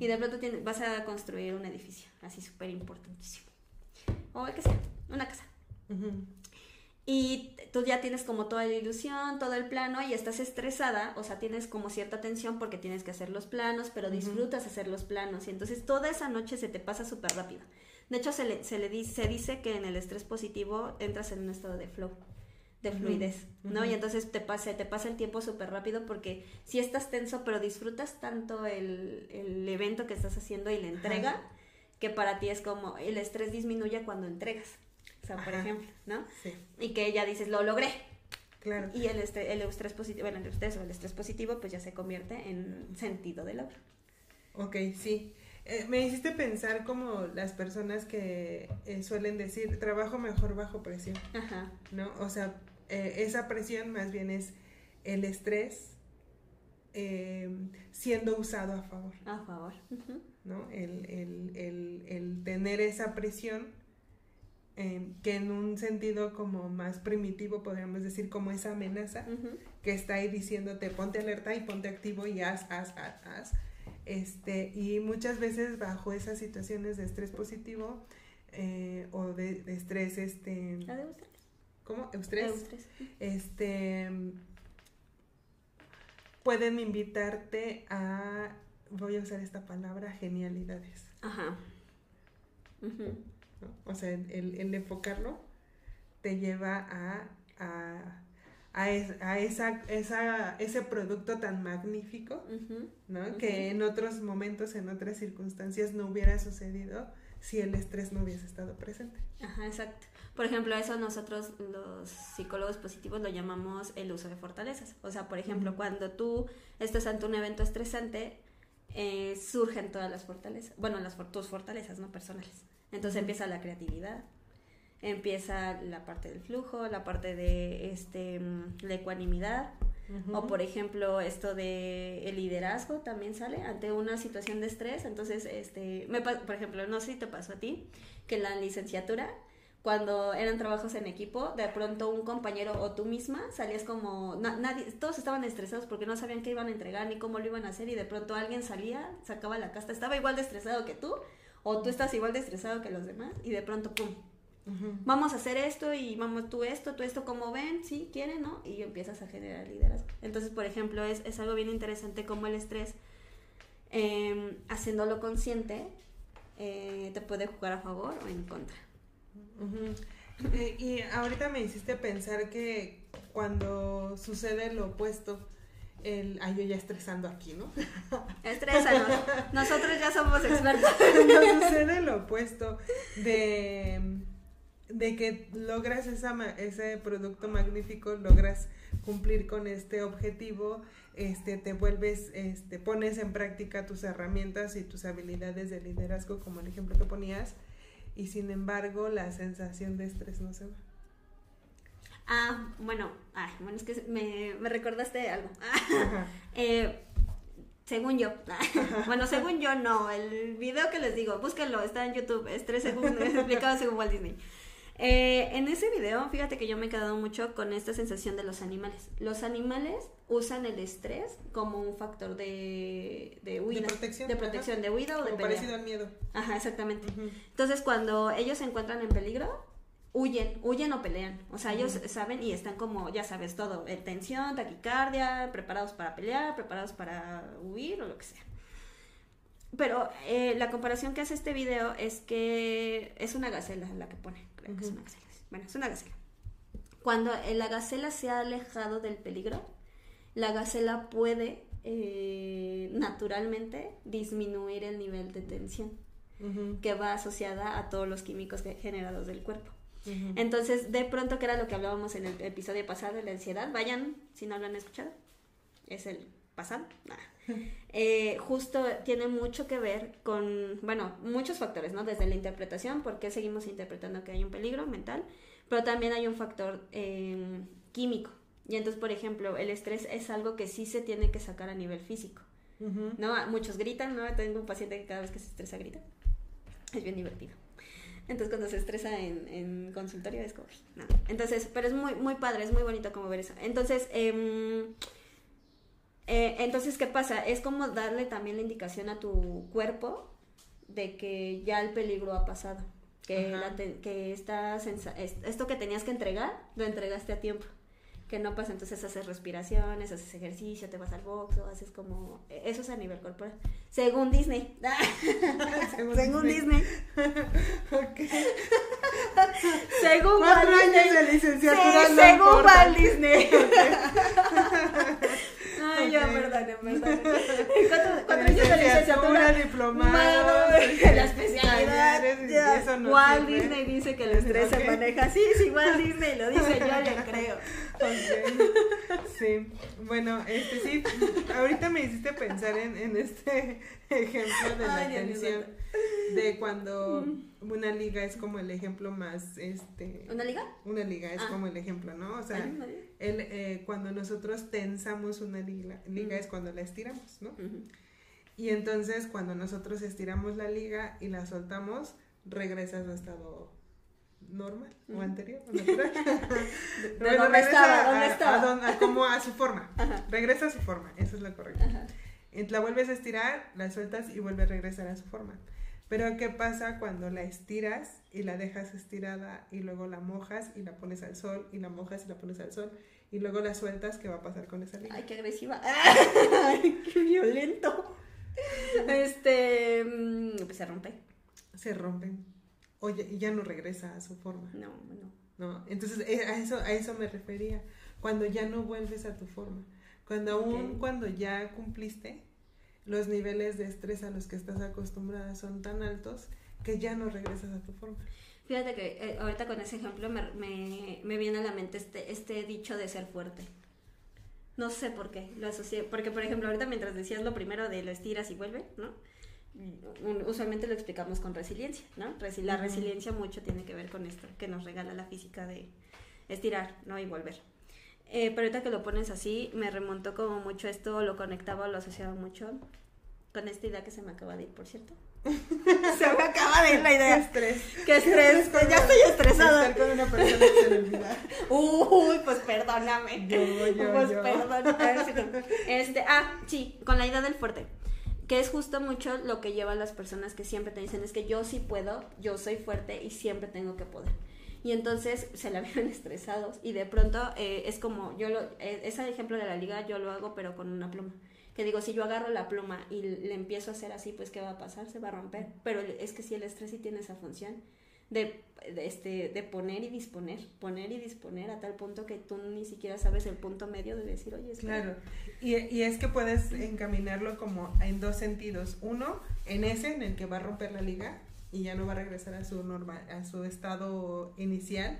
y de pronto tienes, vas a construir un edificio, así súper importantísimo. O que sea, una casa. Y tú ya tienes como toda la ilusión, todo el plano y estás estresada, o sea, tienes como cierta tensión porque tienes que hacer los planos, pero disfrutas hacer los planos y entonces toda esa noche se te pasa súper rápido. De hecho, se, le, se, le dice, se dice que en el estrés positivo entras en un estado de flow de fluidez, ¿no? Y entonces te pasa, te pasa el tiempo súper rápido porque si estás tenso, pero disfrutas tanto el, el evento que estás haciendo y la entrega, que para ti es como el estrés disminuye cuando entregas. O sea, por ejemplo, ¿no? Sí. Y que ya dices, lo logré. Claro. Y el, estrés, el estrés positivo, bueno, el estrés o el estrés positivo, pues ya se convierte en sentido de logro. Ok, sí. Eh, me hiciste pensar como las personas que eh, suelen decir trabajo mejor bajo presión. Ajá. ¿No? O sea, eh, esa presión más bien es el estrés siendo usado a favor. A favor. ¿No? El, el, el, el, tener esa presión que en un sentido como más primitivo podríamos decir como esa amenaza que está ahí diciéndote ponte alerta y ponte activo y haz, haz, haz, haz este, y muchas veces bajo esas situaciones de estrés positivo eh, o de, estrés, este... ¿La de eustrés? ¿Cómo? ¿Eustrés? Este, pueden invitarte a, voy a usar esta palabra, genialidades. Ajá. O sea, el, el, enfocarlo te lleva a, a a, esa, esa, ese producto tan magnífico, ¿no? Que en otros momentos, en otras circunstancias no hubiera sucedido si el estrés no hubiese estado presente. Ajá, exacto. Por ejemplo, eso nosotros los psicólogos positivos lo llamamos el uso de fortalezas. O sea, por ejemplo, cuando tú estás ante un evento estresante, eh, surgen todas las fortalezas, bueno, las, tus fortalezas, ¿no? Personales. Entonces empieza la creatividad, empieza la parte del flujo, la parte de este, la ecuanimidad, o por ejemplo esto de el liderazgo también sale ante una situación de estrés, entonces este, me, por ejemplo, no sé si te pasó a ti, que en la licenciatura cuando eran trabajos en equipo, de pronto un compañero o tú misma salías como, nadie, todos estaban estresados porque no sabían qué iban a entregar ni cómo lo iban a hacer y de pronto alguien salía, sacaba la casta, estaba igual de estresado que tú o tú estás igual de estresado que los demás y de pronto, ¡pum! Vamos a hacer esto y vamos tú esto, tú esto, como ven, sí, quieren, ¿no? Y empiezas a generar liderazgo. Entonces, por ejemplo, es, es algo bien interesante como el estrés, em, haciéndolo consciente, eh, te puede jugar a favor o en contra. y ahorita me hiciste pensar que cuando sucede lo opuesto, el, ay, yo ya estresando aquí, ¿no? Estrésanos. Nosotros ya somos expertos. Cuando sucede lo opuesto de, de que logras esa, ese producto magnífico, logras cumplir con este objetivo, este, te vuelves, este, pones en práctica tus herramientas y tus habilidades de liderazgo, como el ejemplo que ponías, y sin embargo la sensación de estrés no se va. Ah, bueno, ay, bueno, es que me, me recordaste algo. eh, según yo. bueno, según yo no. El video que les digo, búsquenlo, está en YouTube, es tres segundos, explicado según Walt Disney. Eh, en ese video, fíjate que yo me he quedado mucho con esta sensación de los animales. Los animales usan el estrés como un factor de, de huida. De protección. De protección, de huida o de pelea. parecido al miedo. Ajá, exactamente. Entonces, cuando ellos se encuentran en peligro, huyen, huyen o pelean. O sea, ellos saben y están como, ya sabes, todo. Eh, tensión, taquicardia, preparados para pelear, preparados para huir o lo que sea. Pero eh, la comparación que hace este video es que es una gacela la que pone. Creo que es una gacela. Bueno, es una gacela. Cuando la gacela se ha alejado del peligro, la gacela puede eh, naturalmente disminuir el nivel de tensión que va asociada a todos los químicos generados del cuerpo. Entonces, de pronto, que era lo que hablábamos en el episodio pasado de la ansiedad, vayan, si no lo han escuchado, es el pasado. Eh, justo tiene mucho que ver con, bueno, muchos factores, ¿no? Desde la interpretación, porque seguimos interpretando que hay un peligro mental, pero también hay un factor em, químico. Y entonces, por ejemplo, el estrés es algo que sí se tiene que sacar a nivel físico. ¿No? Muchos gritan, ¿no? Tengo un paciente que cada vez que se estresa grita. Es bien divertido. Entonces cuando se estresa en, en consultorio es como, no. Entonces, pero es muy, muy padre, es muy bonito como ver eso. Entonces, eh, eh, entonces, ¿qué pasa? Es como darle también la indicación a tu cuerpo de que ya el peligro ha pasado. Que, la que esta esto que tenías que entregar, lo entregaste a tiempo que no pasa, entonces haces respiraciones, haces ejercicio, te vas al box o haces como... Eso es a nivel corporal. Según Disney. Según, Disney. según Cuatro años de licenciatura. Sí, según Walt Disney. Ya, verdad, en verdad. Cuatro años de licenciatura. diplomado. La especialidad. Ya. Walt Disney dice que el estrés se maneja. Sí, sí, Walt Disney lo dice, yo le creo. Sí, bueno, este sí, ahorita me hiciste pensar en, en este ejemplo de la atención de cuando una liga es como el ejemplo más, este... ¿Una liga? Una liga es ah. como el ejemplo, ¿no? O sea, el, eh, cuando nosotros tensamos una liga, liga es cuando la estiramos, ¿no? Y entonces cuando nosotros estiramos la liga y la soltamos, regresa a su estado normal o anterior o natural. ¿De, dónde estaba? ¿Dónde estaba? A, como a su forma. Regresa a su forma, eso es lo correcto. La vuelves a estirar, la sueltas y vuelve a regresar a su forma. Pero ¿qué pasa cuando la estiras y la dejas estirada y luego la mojas y la pones al sol y la mojas y la pones al sol y luego la sueltas? ¿Qué va a pasar con esa línea? Ay, qué agresiva. Ay, qué violento. Este, mm, pues se rompe. Se rompen. Oye, y ya no regresa a su forma. No, no. No, entonces eh, a eso, a eso me refería. Cuando ya no vuelves a tu forma. Cuando aún cuando ya cumpliste, los niveles de estrés a los que estás acostumbrada son tan altos que ya no regresas a tu forma. Fíjate que eh, ahorita con ese ejemplo me, me, viene a la mente este, este dicho de ser fuerte. No sé por qué, lo asocié. Porque, por ejemplo, ahorita mientras decías lo primero de lo estiras y vuelve, ¿no? Usualmente lo explicamos con resiliencia, ¿no? La resiliencia mucho tiene que ver con esto que nos regala la física de estirar, ¿no? Y volver. Eh, pero ahorita que lo pones así, me remontó como mucho esto, lo conectaba, lo asociaba mucho con esta idea que se me acaba de ir, por cierto. se me acaba de ir la idea. Qué estrés. Qué estrés. ya estoy estresada. Estar con una persona que se le olvida. Uy, pues perdóname. Yo, yo, pues yo. perdóname. Este, ah, sí, con la idea del fuerte. Que es justo mucho lo que llevan las personas que siempre te dicen, es que yo sí puedo, yo soy fuerte y siempre tengo que poder. Y entonces se la viven estresados y de pronto eh, es como, yo lo, eh, ese ejemplo de la liga yo lo hago pero con una pluma. Que digo, si yo agarro la pluma y le empiezo a hacer así, pues ¿qué va a pasar? Se va a romper. Pero es que si el estrés sí tiene esa función de, este, de poner y disponer, poner y disponer a tal punto que tú ni siquiera sabes el punto medio de decir, oye, es que- Claro, y, y es que puedes encaminarlo como en dos sentidos. Uno, en ese en el que va a romper la liga y ya no va a regresar a su normal, a su estado inicial.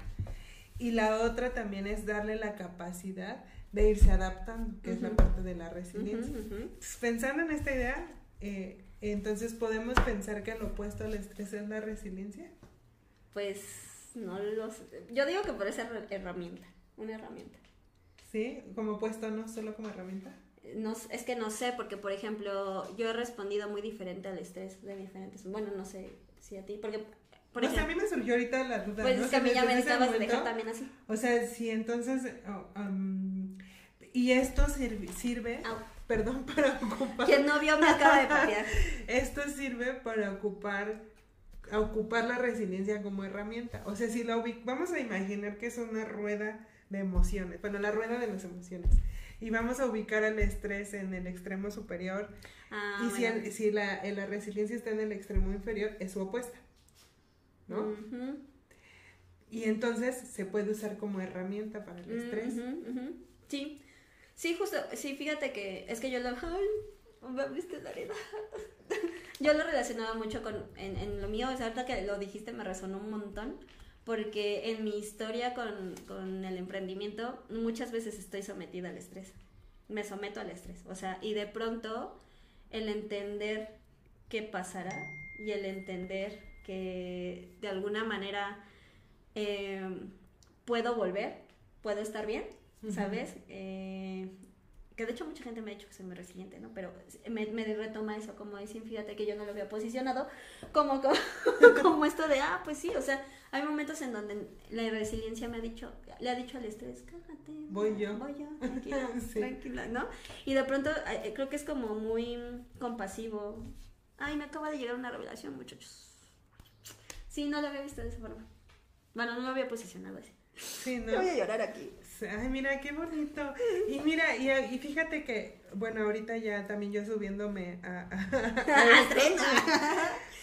Y la otra también es darle la capacidad de irse adaptando, que es la parte de la resiliencia. Pensando en esta idea, eh, entonces podemos pensar que el opuesto al estrés es la resiliencia. Pues no lo sé. Yo digo que por esa her- herramienta, una herramienta. ¿Sí? Como opuesto, no solo como herramienta. No, s- es que no sé, porque por ejemplo, yo he respondido muy diferente al estrés de diferentes. Bueno, no sé si a ti, porque, por o sea, a mí me surgió ahorita la duda. pues ¿no? es que a mí ya me acabas de dejar momento- también así. O sea, si entonces... oh, um, y esto sirve, sirve perdón, para ocupar... Quien no vio me acaba de patear. Esto sirve para ocupar a ocupar la resiliencia como herramienta. O sea, si la ubic- vamos a imaginar que es una rueda de emociones, bueno, la rueda de las emociones. Y vamos a ubicar al estrés en el extremo superior. Ah, y si, el- si la, la resiliencia está en el extremo inferior, es su opuesta. ¿no? Y entonces se puede usar como herramienta para el estrés. Sí, sí, justo, sí, fíjate que es que yo lo... Ay, me abriste la herida. Yo lo relacionaba mucho con, en, en lo mío, sea, ahorita que lo dijiste me resonó un montón, porque en mi historia con, con el emprendimiento muchas veces estoy sometida al estrés, me someto al estrés, o sea, y de pronto el entender qué pasará y el entender que de alguna manera eh, puedo volver, puedo estar bien, ¿sabes? Eh, que de hecho mucha gente me ha dicho que soy muy resiliente, ¿no? Pero me, me retoma eso, como dicen, fíjate que yo no lo había posicionado como, como, como esto de, ah, pues sí, o sea, hay momentos en donde la resiliencia me ha dicho, le ha dicho al estrés, cálmate. Voy yo. Voy yo, tranquila, Sí. tranquila, ¿no? Y de pronto eh, creo que es como muy compasivo. Ay, me acaba de llegar una revelación, muchachos. Sí, no lo había visto de esa forma. Bueno, no lo había posicionado así. Sí, ¿no? Yo voy a llorar aquí. Ay, mira, qué bonito. Y mira, y, y fíjate que, bueno, ahorita ya también yo subiéndome a, a- a esto,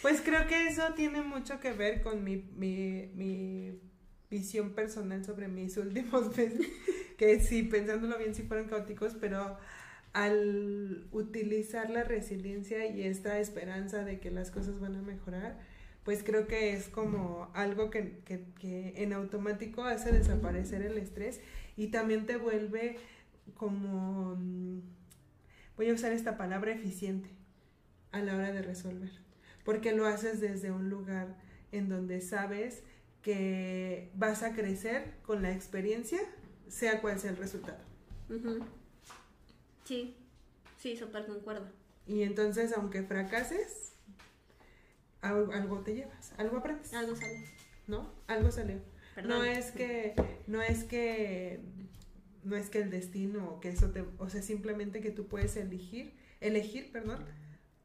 pues creo que eso tiene mucho que ver con mi, mi, mi visión personal sobre mis últimos meses, que sí, pensándolo bien, sí fueron caóticos, pero al utilizar la resiliencia y esta esperanza de que las cosas van a mejorar, pues creo que es como algo que, que, que en automático hace desaparecer el estrés y también te vuelve como, mm, voy a usar esta palabra, eficiente a la hora de resolver, porque lo haces desde un lugar en donde sabes que vas a crecer con la experiencia, sea cual sea el resultado. Ujú. Sí, sí, súper concuerdo. Y entonces, aunque fracases, algo, algo te llevas, algo aprendes, Algo sale. ¿no? Algo salió. Perdón. No es que, no es que, no es que el destino o que eso te, o sea, simplemente que tú puedes elegir, elegir, perdón,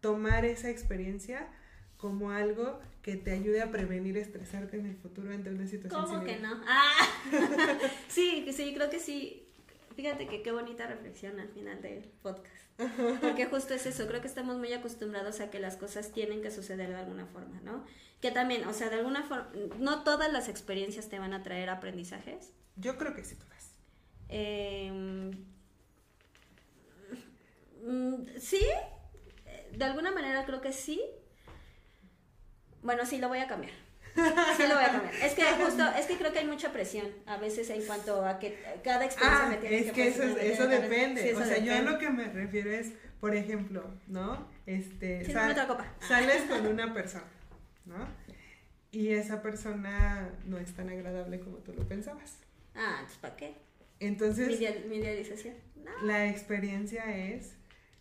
tomar esa experiencia como algo que te ayude a prevenir estresarte en el futuro ante una situación ¿Cómo que similar. no? Ah, sí, sí, creo que sí. Fíjate que qué bonita reflexión al final del podcast. Porque justo es eso, creo que estamos muy acostumbrados a que las cosas tienen que suceder de alguna forma, ¿no? Que también, o sea, de alguna forma, no todas las experiencias te van a traer aprendizajes. Yo creo que sí todas. Eh, mm, sí, de alguna manera creo que sí. Bueno, sí, lo voy a cambiar. Sí, lo voy a cambiar. Es que justo, es que creo que hay mucha presión a veces en cuanto a que cada experiencia Ah, me tiene es que eso, es- eso depende. sí, eso o sea, yo a lo que me refiero es, por ejemplo, ¿no? Este, Sí, sal- otra copa. sales con una persona, ¿no? Y esa persona no es tan agradable como tú lo pensabas. Ah, entonces, ¿para qué? Entonces, mi idealización. No. la experiencia es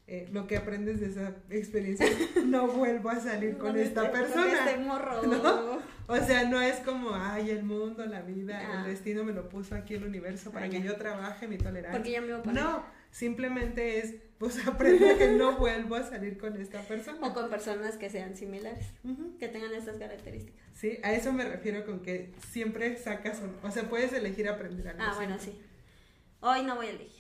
eh, lo que aprendes de esa experiencia, no vuelvo a salir con esta este, persona. Este morro. O sea, no es como, ay, el mundo, la vida, el destino me lo puso aquí el universo para que yo trabaje mi tolerancia. Porque ya me voy a poner. No, simplemente es, pues aprendo que no vuelvo a salir con esta persona. O con personas que sean similares, que tengan estas características. Sí, a eso me refiero con que siempre sacas, o sea, puedes elegir aprender algo. Ah, bueno, sí. Hoy no voy a elegir.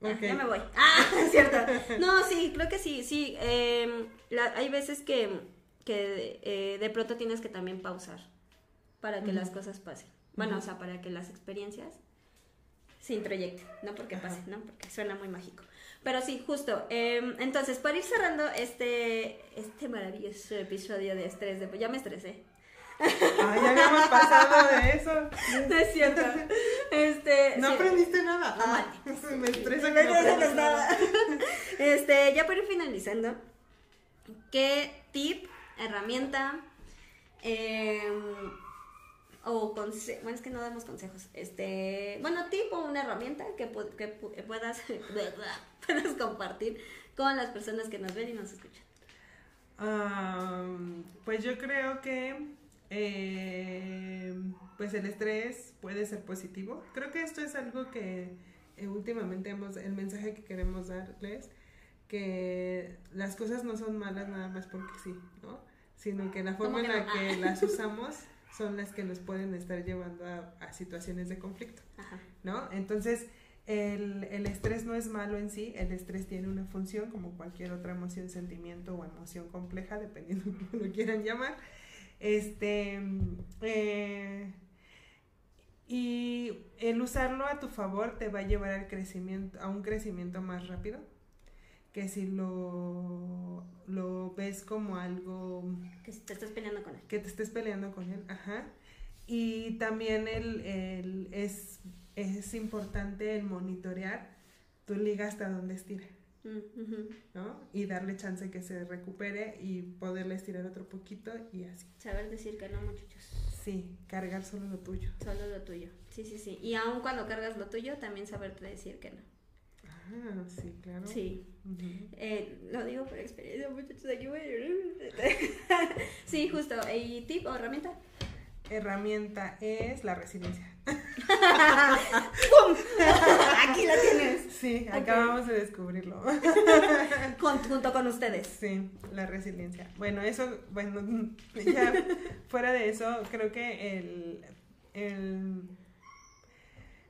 Ya me voy. Ah, es cierto. No, sí, creo que sí, sí. Em, hay veces que, que eh, de pronto tienes que también pausar para que las cosas pasen. Bueno, o sea, para que las experiencias se introyecten, no porque pasen, ¿no? Porque suena muy mágico. Pero sí, justo. Em, entonces, para ir cerrando este, este maravilloso episodio de estrés, de, ya me estresé. Ah, ya habíamos pasado de eso. No es cierto. Este, no aprendiste nada. Ah, me estresa que no nada. Este, ya para ir finalizando, ¿qué tip, herramienta, em, o consejo, bueno, es que no damos consejos, este, bueno, tip o una herramienta que, que puedas, puedas compartir con las personas que nos ven y nos escuchan? pues yo creo que eh, pues el estrés puede ser positivo. Creo que esto es algo que eh, últimamente hemos, el mensaje que queremos darles, que las cosas no son malas nada más porque sí, ¿no? Sino que la forma en la que las usamos son las que nos pueden estar llevando a, situaciones de conflicto, ¿no? Entonces, el, el, estrés no es malo en sí, el estrés tiene una función como cualquier otra emoción, sentimiento o emoción compleja, dependiendo de cómo lo quieran llamar. Este, eh, y el usarlo a tu favor te va a llevar al crecimiento, a un crecimiento más rápido que si lo, lo ves como algo... Que te estés peleando con él. Que te estés peleando con él, ajá. Y también el, el es, es importante el monitorear tu liga hasta donde estira. ¿no? Y darle chance que se recupere y poderle estirar otro poquito y así. Saber decir que no, muchachos. Sí, cargar solo lo tuyo. Solo lo tuyo. Sí, sí, sí. Y aun cuando cargas lo tuyo, también saberte decir que no. Ah, sí, claro. Sí. Eh, lo digo por experiencia, muchachos. Aquí voy sí, justo. ¿Y tip o herramienta? Herramienta es la resiliencia. Aquí la tienes. Sí, acabamos de descubrirlo. junto con ustedes. Sí, la resiliencia. Bueno, eso, bueno, ya fuera de eso, creo que el, el,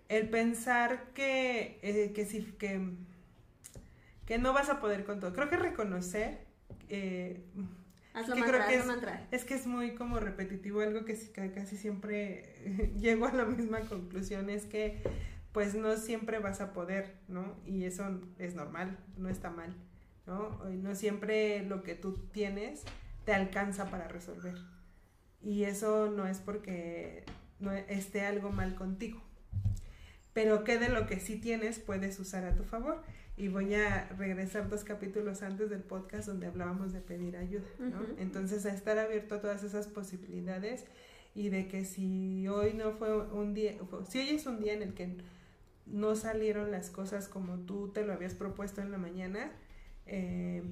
el pensar que, eh, que, sí, que, que no vas a poder con todo. Creo que reconocer... Eh, es, que es, muy como repetitivo, algo que casi siempre llego a la misma conclusión, es que pues no siempre vas a poder, ¿no? Y eso es normal, no está mal, ¿no? No siempre lo que tú tienes te alcanza para resolver. Y eso no es porque no esté algo mal contigo. Pero que de lo que sí tienes puedes usar a tu favor y voy a regresar dos capítulos antes del podcast donde hablábamos de pedir ayuda, ¿no? Entonces, a estar abierto a todas esas posibilidades y de que si hoy no fue un día, si hoy es un día en el que no salieron las cosas como tú te lo habías propuesto en la mañana, eh,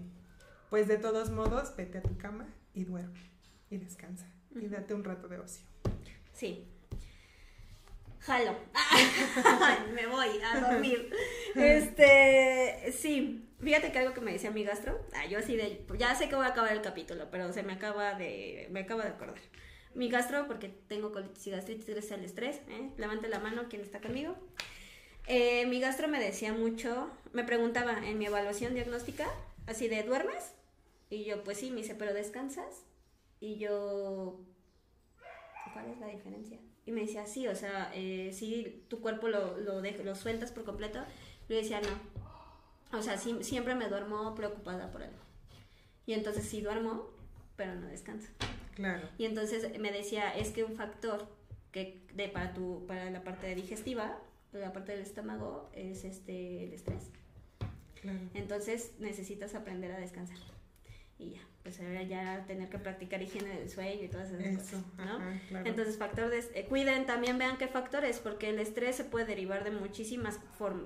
pues de todos modos, vete a tu cama y duerme y descansa y date un rato de ocio. Sí, jalo. me voy a dormir. Este, sí, fíjate que algo que me decía mi gastro, ah, yo así de, ya sé que voy a acabar el capítulo, pero se me acaba de, me acaba de acordar. Mi gastro, porque tengo colitis y gastritis gracias al estrés, ¿eh? levante la mano quien está conmigo. Eh, mi gastro me decía mucho, me preguntaba en mi evaluación diagnóstica, así de, ¿duermes? Y yo, pues sí, me dice, ¿pero descansas? Y yo, ¿cuál es la diferencia? Y me decía, sí, o sea, eh, sí, tu cuerpo lo, lo, lo sueltas por completo. Yo decía, no. O sea, sí, siempre me duermo preocupada por algo. Y entonces sí duermo, pero no descanso. Claro. Y entonces me decía, es que un factor que de, para, tu, para la parte digestiva, la parte del estómago, es este el estrés. Claro. Entonces necesitas aprender a descansar. Y ya pues ahora ya tener que practicar higiene del sueño y todas esas cosas, ¿no? Entonces, factores, eh, cuiden, también vean qué factores, porque el estrés se puede derivar de muchísimas,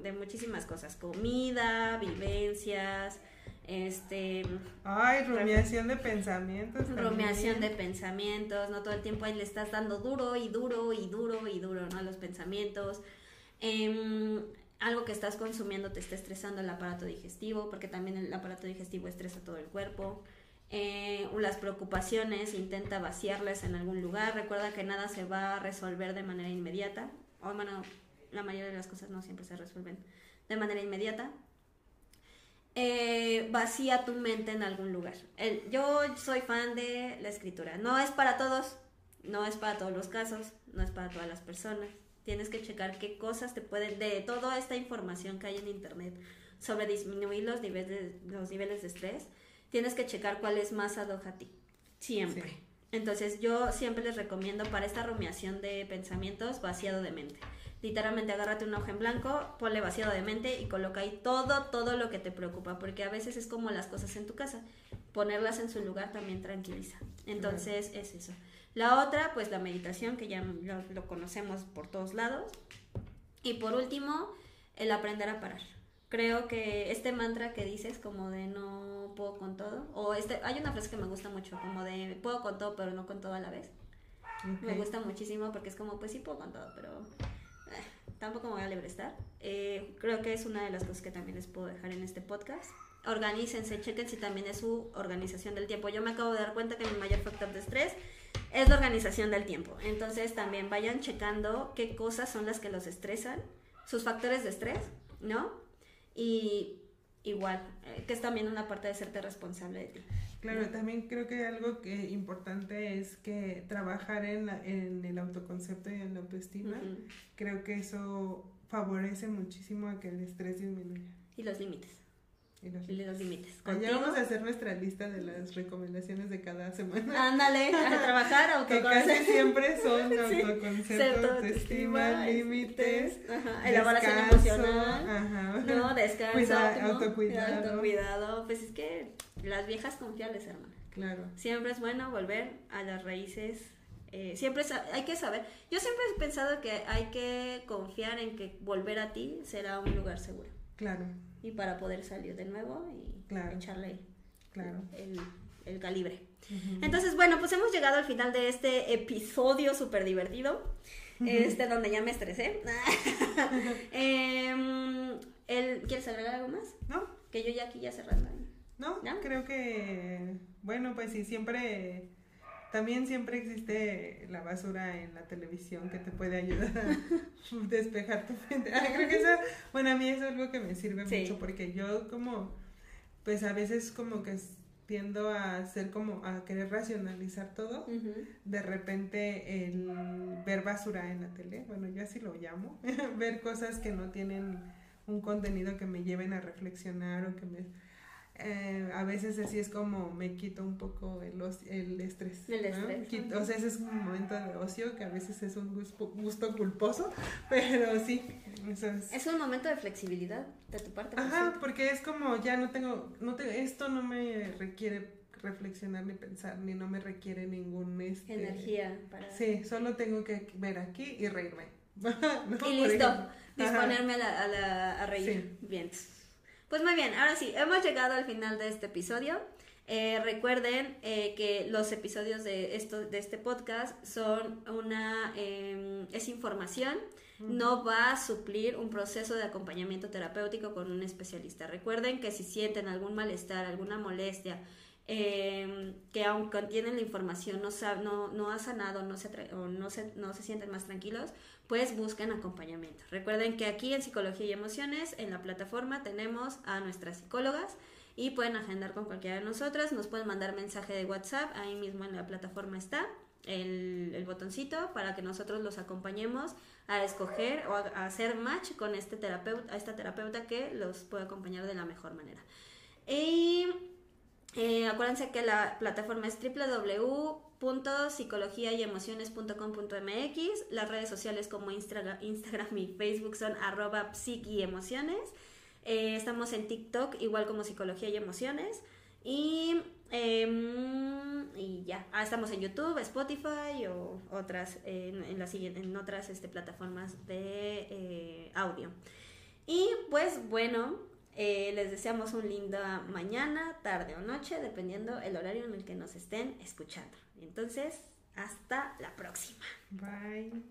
de muchísimas cosas, comida, vivencias, Este. Ay, rumiación de pensamientos. Rumiación de pensamientos, no todo el tiempo ahí le estás dando duro y duro y duro y duro, ¿no? Los pensamientos. Em, algo que estás consumiendo te está estresando el aparato digestivo, porque también el aparato digestivo estresa todo el cuerpo. Eh, las preocupaciones, intenta vaciarlas en algún lugar. Recuerda que nada se va a resolver de manera inmediata. O bueno, la mayoría de las cosas no siempre se resuelven de manera inmediata. Eh, vacía tu mente en algún lugar. yo soy fan de la escritura. No es para todos, no es para todos los casos, no es para todas las personas. Tienes que checar qué cosas te pueden, de toda esta información que hay en internet sobre disminuir los niveles, los niveles de estrés, tienes que checar cuál es más ad hoc a ti. Siempre. Entonces yo siempre les recomiendo para esta rumiación de pensamientos vaciado de mente literalmente agárrate una hoja en blanco, ponle vaciado de mente y coloca ahí todo, todo lo que te preocupa, porque a veces es como las cosas en tu casa, ponerlas en su lugar también tranquiliza. Entonces es eso. La otra, pues la meditación, que ya lo, conocemos por todos lados. Y por último, el aprender a parar. Creo que este mantra que dices como de no puedo con todo, o este, hay una frase que me gusta mucho, como de puedo con todo pero no con todo a la vez. Me gusta muchísimo porque es como, pues sí puedo con todo, pero tampoco me voy a lebrestar. Eh, creo que es una de las cosas que también les puedo dejar en este podcast. Organícense, chequen si también es su organización del tiempo. Yo me acabo de dar cuenta que mi mayor factor de estrés es la organización del tiempo. Entonces también vayan checando qué cosas son las que los estresan, sus factores de estrés, ¿no? Y igual, eh, que es también una parte de serte responsable de ti. Claro, también creo que algo que importante es que trabajar en, en el autoconcepto y en la autoestima, creo que eso favorece muchísimo a que el estrés disminuya. Y los límites. Y los, límites. Ya vamos a hacer nuestra lista de las recomendaciones de cada semana. Ándale, a trabajar autoconcepto. que casi siempre son autoconcepto, autoestima, límites, elaboración emocional, ajá. no, descanso, autocuidado. autocuidado. Pues es que las viejas confiables, hermana. Claro. Siempre es bueno volver a las raíces. Eh, siempre hay que saber. Yo siempre he pensado que hay que confiar en que volver a ti será un lugar seguro. Claro. Y para poder salir de nuevo y echarle claro. el, calibre. Entonces, bueno, pues hemos llegado al final de este episodio súper divertido. Este, donde ya me estresé. Em, ¿Quieres agregar algo más? No. Que yo ya aquí ya cerrando. No, creo que, bueno, pues sí, siempre, también siempre existe la basura en la televisión que te puede ayudar a despejar tu mente. Ah, creo que eso, bueno, a mí es algo que me sirve mucho porque yo como, pues a veces como que tiendo a hacer como, a querer racionalizar todo, de repente el ver basura en la tele, bueno, yo así lo llamo, ver cosas que no tienen un contenido que me lleven a reflexionar o que me eh, a veces así es como me quito un poco el, el estrés. El estrés. o sea, ese es un momento de ocio que a veces es un gusto, culposo, pero sí. es... un momento de flexibilidad de tu parte. Ajá, porque es como ya no tengo, no te, esto no me requiere reflexionar ni pensar, ni no me requiere ningún... Este, Energía para... Sí, solo tengo que ver aquí y reírme. Y listo, disponerme a, la, a, reír. Bien. Pues muy bien, ahora sí, hemos llegado al final de este episodio. Eh, recuerden eh, que los episodios de, esto, de este podcast son una, em, es información, no va a suplir un proceso de acompañamiento terapéutico con un especialista. Recuerden que si sienten algún malestar, alguna molestia, em, que aunque contienen la información no, no, no ha sanado no se, o no, se, no se sienten más tranquilos, pues busquen acompañamiento. Recuerden que aquí en Psicología y Emociones, en la plataforma, tenemos a nuestras psicólogas y pueden agendar con cualquiera de nosotras, nos pueden mandar mensaje de WhatsApp, ahí mismo en la plataforma está el, botoncito para que nosotros los acompañemos a escoger o a, hacer match con este terapeuta, esta terapeuta que los puede acompañar de la mejor manera. Y eh, acuérdense que la plataforma es www www.psicologiayemociones.com.mx Las redes sociales como Instagram, y Facebook son arroba psiquiemociones. Eh, estamos en TikTok igual como Psicología y Emociones. Y, ya, ah, estamos en YouTube, Spotify o otras, en, en, en otras este, plataformas de eh, audio. Y pues bueno, Eh, les deseamos un lindo mañana, tarde o noche, dependiendo el horario en el que nos estén escuchando. Entonces, hasta la próxima. Bye.